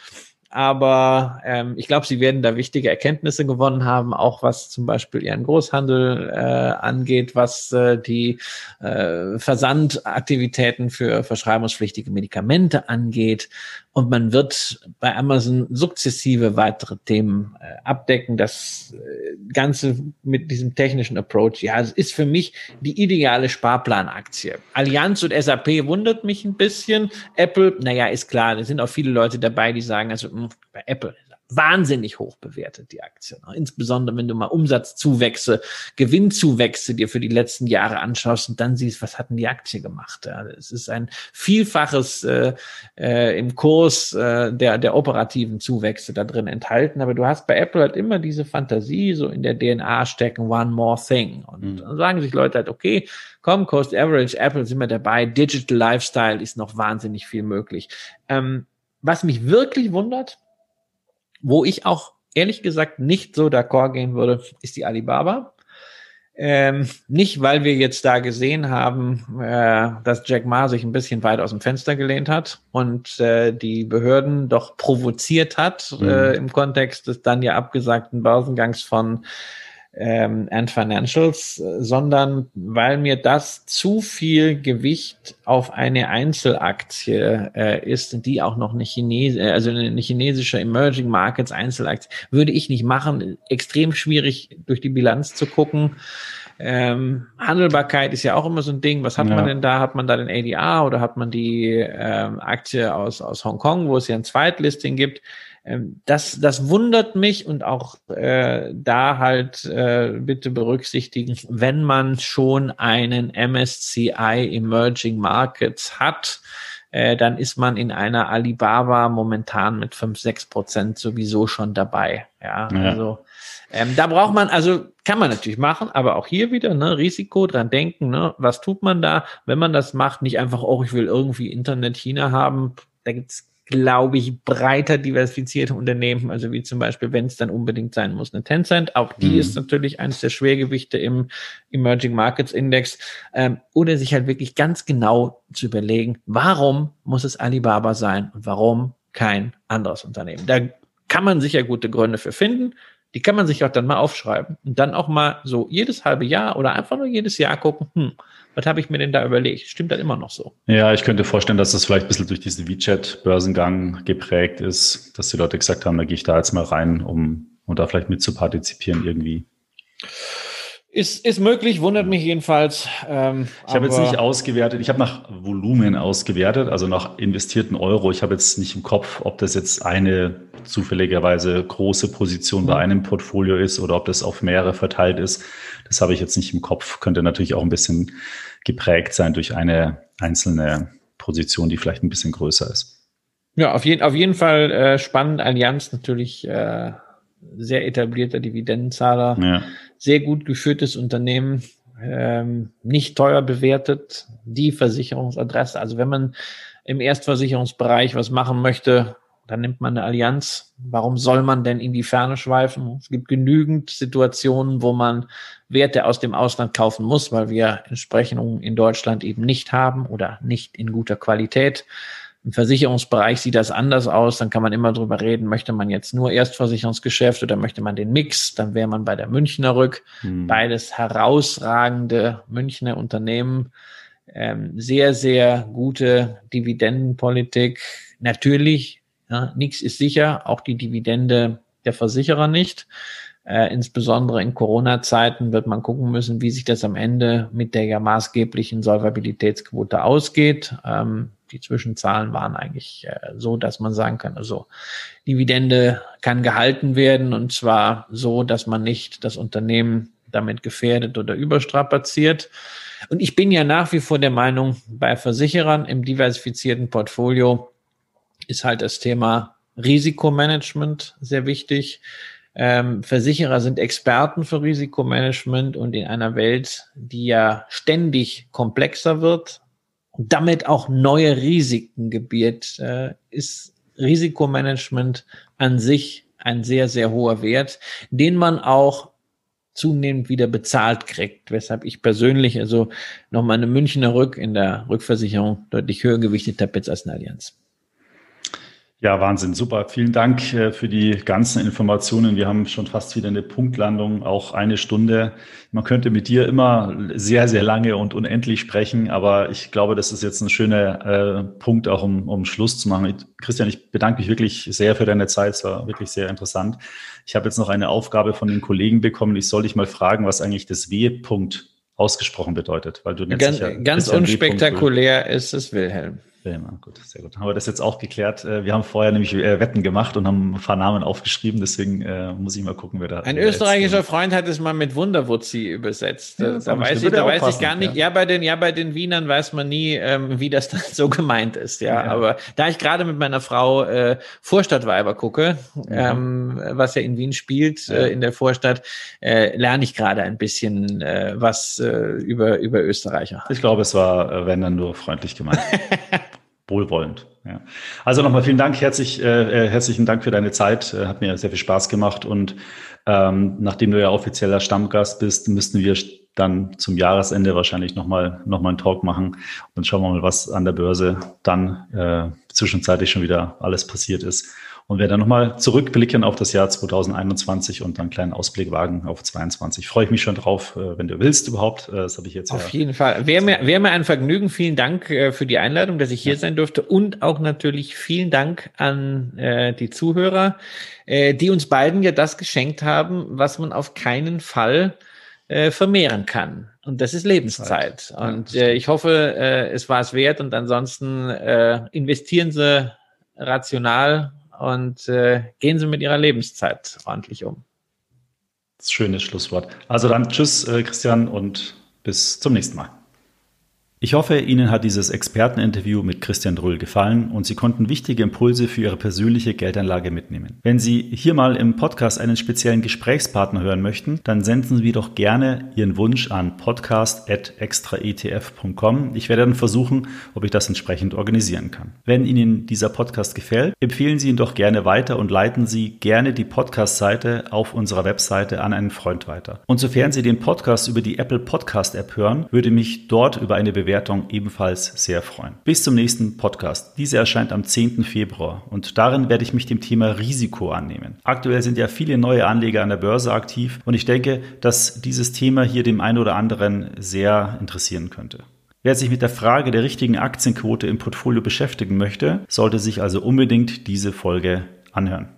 Aber ähm, ich glaube, sie werden da wichtige Erkenntnisse gewonnen haben, auch was zum Beispiel ihren Großhandel äh, angeht, was äh, die äh, Versandaktivitäten für verschreibungspflichtige Medikamente angeht. Und man wird bei Amazon sukzessive weitere Themen äh, abdecken. Das äh, Ganze mit diesem technischen Approach, ja, es ist für mich die ideale Sparplanaktie. Allianz und SAP wundert mich ein bisschen. Apple, naja, ist klar, da sind auch viele Leute dabei, die sagen, also mh, hm, bei Apple, wahnsinnig hoch bewertet, die Aktie. Ne? Insbesondere, wenn du mal Umsatzzuwächse, Gewinnzuwächse dir für die letzten Jahre anschaust und dann siehst, was hat denn die Aktie gemacht? Ja, es ist ein Vielfaches äh, äh, im Kurs äh, der, der operativen Zuwächse da drin enthalten. Aber du hast bei Apple halt immer diese Fantasie, so in der DNA stecken, one more thing. Und mhm. dann sagen sich Leute halt, okay, komm, Cost Average, Apple sind wir dabei, Digital Lifestyle ist noch wahnsinnig viel möglich. Ähm, was mich wirklich wundert, wo ich auch ehrlich gesagt nicht so d'accord gehen würde, ist die Alibaba. Ähm, nicht, weil wir jetzt da gesehen haben, äh, dass Jack Ma sich ein bisschen weit aus dem Fenster gelehnt hat und äh, die Behörden doch provoziert hat mhm. äh, im Kontext des dann ja abgesagten Börsengangs von ähm, and Financials, sondern weil mir das zu viel Gewicht auf eine Einzelaktie äh, ist, die auch noch eine Chinese, äh, also eine chinesische Emerging Markets Einzelaktie, würde ich nicht machen. Extrem schwierig durch die Bilanz zu gucken. Ähm, Handelbarkeit ist ja auch immer so ein Ding. Was hat ja. man denn da? Hat man da den ADR oder hat man die ähm, Aktie aus, aus Hongkong, wo es ja ein Zweitlisting gibt? Ähm, das, das wundert mich und auch äh, da halt äh, bitte berücksichtigen, wenn man schon einen MSCI Emerging Markets hat, äh, dann ist man in einer Alibaba momentan mit 5, 6 Prozent sowieso schon dabei. Ja, ja. also ähm, da braucht man, also kann man natürlich machen, aber auch hier wieder ne, Risiko dran denken, ne, was tut man da, wenn man das macht, nicht einfach, oh, ich will irgendwie Internet China haben, da gibt's glaube ich, breiter diversifizierte Unternehmen, also wie zum Beispiel, wenn es dann unbedingt sein muss, eine Tencent. Auch die mhm. ist natürlich eines der Schwergewichte im Emerging Markets Index. Ähm, oder sich halt wirklich ganz genau zu überlegen, warum muss es Alibaba sein und warum kein anderes Unternehmen. Da kann man sicher gute Gründe für finden. Die kann man sich auch dann mal aufschreiben und dann auch mal so jedes halbe Jahr oder einfach nur jedes Jahr gucken, hm, was habe ich mir denn da überlegt? Stimmt das immer noch so? Ja, ich könnte vorstellen, dass das vielleicht ein bisschen durch diesen WeChat-Börsengang geprägt ist, dass die Leute gesagt haben, da gehe ich da jetzt mal rein, um, um da vielleicht mit zu partizipieren irgendwie. Ist, ist möglich, wundert mich jedenfalls. Ähm, ich habe jetzt nicht ausgewertet, ich habe nach Volumen ausgewertet, also nach investierten Euro. Ich habe jetzt nicht im Kopf, ob das jetzt eine zufälligerweise große Position bei mhm. einem Portfolio ist oder ob das auf mehrere verteilt ist. Das habe ich jetzt nicht im Kopf. Könnte natürlich auch ein bisschen geprägt sein durch eine einzelne Position, die vielleicht ein bisschen größer ist. Ja, auf jeden, auf jeden Fall äh, spannend. Allianz natürlich äh, sehr etablierter Dividendenzahler. Ja sehr gut geführtes Unternehmen, ähm, nicht teuer bewertet, die Versicherungsadresse. Also wenn man im Erstversicherungsbereich was machen möchte, dann nimmt man eine Allianz. Warum soll man denn in die Ferne schweifen? Es gibt genügend Situationen, wo man Werte aus dem Ausland kaufen muss, weil wir Entsprechungen in Deutschland eben nicht haben oder nicht in guter Qualität. Im Versicherungsbereich sieht das anders aus. Dann kann man immer drüber reden, möchte man jetzt nur Erstversicherungsgeschäft oder möchte man den Mix? Dann wäre man bei der Münchner Rück. Hm. Beides herausragende Münchner Unternehmen. Ähm, sehr, sehr gute Dividendenpolitik. Natürlich, ja, nichts ist sicher, auch die Dividende der Versicherer nicht. Äh, insbesondere in Corona-Zeiten wird man gucken müssen, wie sich das am Ende mit der ja maßgeblichen Solvabilitätsquote ausgeht. Ähm, die Zwischenzahlen waren eigentlich äh, so, dass man sagen kann, also Dividende kann gehalten werden und zwar so, dass man nicht das Unternehmen damit gefährdet oder überstrapaziert. Und ich bin ja nach wie vor der Meinung, bei Versicherern im diversifizierten Portfolio ist halt das Thema Risikomanagement sehr wichtig. Ähm, Versicherer sind Experten für Risikomanagement und in einer Welt, die ja ständig komplexer wird, und damit auch neue Risiken gebiert, äh, ist Risikomanagement an sich ein sehr, sehr hoher Wert, den man auch zunehmend wieder bezahlt kriegt, weshalb ich persönlich also nochmal eine Münchner Rück in der Rückversicherung deutlich höher gewichtet habe jetzt als eine Allianz. Ja, Wahnsinn, super. Vielen Dank äh, für die ganzen Informationen. Wir haben schon fast wieder eine Punktlandung, auch eine Stunde. Man könnte mit dir immer sehr, sehr lange und unendlich sprechen, aber ich glaube, das ist jetzt ein schöner äh, Punkt, auch um, um Schluss zu machen. Christian, ich bedanke mich wirklich sehr für deine Zeit. Es war wirklich sehr interessant. Ich habe jetzt noch eine Aufgabe von den Kollegen bekommen. Ich soll dich mal fragen, was eigentlich das W-Punkt ausgesprochen bedeutet, weil du ganz, ganz unspektakulär ist es Wilhelm. Filme. Gut, sehr gut. Haben wir das jetzt auch geklärt. Äh, wir haben vorher nämlich äh, Wetten gemacht und haben ein paar Namen aufgeschrieben, deswegen äh, muss ich mal gucken, wer da. Ein österreichischer jetzt, Freund hat es mal mit Wunderwurzi übersetzt. Ja, da weiß ich, da weiß ich gar nicht. Ja. ja. bei den, ja, bei den Wienern weiß man nie, ähm, wie das dann so gemeint ist. Ja, ja. aber da ich gerade mit meiner Frau äh, Vorstadtweiber gucke, ähm, was ja in Wien spielt, äh, in der Vorstadt, lerne ich gerade ein bisschen was über, über Österreicher. Ich glaube, es war, wenn dann nur freundlich gemeint. wohlwollend. Ja. Also nochmal vielen Dank, herzlich, äh, äh, herzlichen Dank für deine Zeit. Äh, hat mir sehr viel Spaß gemacht. Und ähm, nachdem du ja offizieller Stammgast bist, müssten wir dann zum Jahresende wahrscheinlich nochmal noch mal einen Talk machen. Und schauen wir mal, was an der Börse dann äh, zwischenzeitlich schon wieder alles passiert ist. Und werde dann nochmal zurückblicken auf das Jahr 2021 und dann einen kleinen Ausblick wagen auf 2022. Freue ich mich schon drauf, äh, wenn du willst überhaupt. Äh, das habe ich jetzt Auf ja jeden Fall. Wäre mir, wäre mir ein Vergnügen. Vielen Dank äh, für die Einladung, dass ich hier ja. sein durfte und auch natürlich vielen Dank an äh, die Zuhörer, äh, die uns beiden ja das geschenkt haben, was man auf keinen Fall äh, vermehren kann. Und das ist Lebenszeit. Und äh, ich hoffe, äh, es war es wert. Und ansonsten äh, investieren Sie rational und äh, gehen Sie mit Ihrer Lebenszeit ordentlich um. Schönes Schlusswort. Also dann tschüss, äh, Christian, und bis zum nächsten Mal. Ich hoffe, Ihnen hat dieses Experteninterview mit Christian Drull gefallen und Sie konnten wichtige Impulse für Ihre persönliche Geldanlage mitnehmen. Wenn Sie hier mal im Podcast einen speziellen Gesprächspartner hören möchten, dann senden Sie doch gerne Ihren Wunsch an podcast.extraetf.com. Ich werde dann versuchen, ob ich das entsprechend organisieren kann. Wenn Ihnen dieser Podcast gefällt, empfehlen Sie ihn doch gerne weiter und leiten Sie gerne die Podcast-Seite auf unserer Webseite an einen Freund weiter. Und sofern Sie den Podcast über die Apple Podcast App hören, würde mich dort über eine Bewertung Bewertung ebenfalls sehr freuen. Bis zum nächsten Podcast. Diese erscheint am 10. Februar und darin werde ich mich dem Thema Risiko annehmen. Aktuell sind ja viele neue Anleger an der Börse aktiv und ich denke, dass dieses Thema hier dem einen oder anderen sehr interessieren könnte. Wer sich mit der Frage der richtigen Aktienquote im Portfolio beschäftigen möchte, sollte sich also unbedingt diese Folge anhören.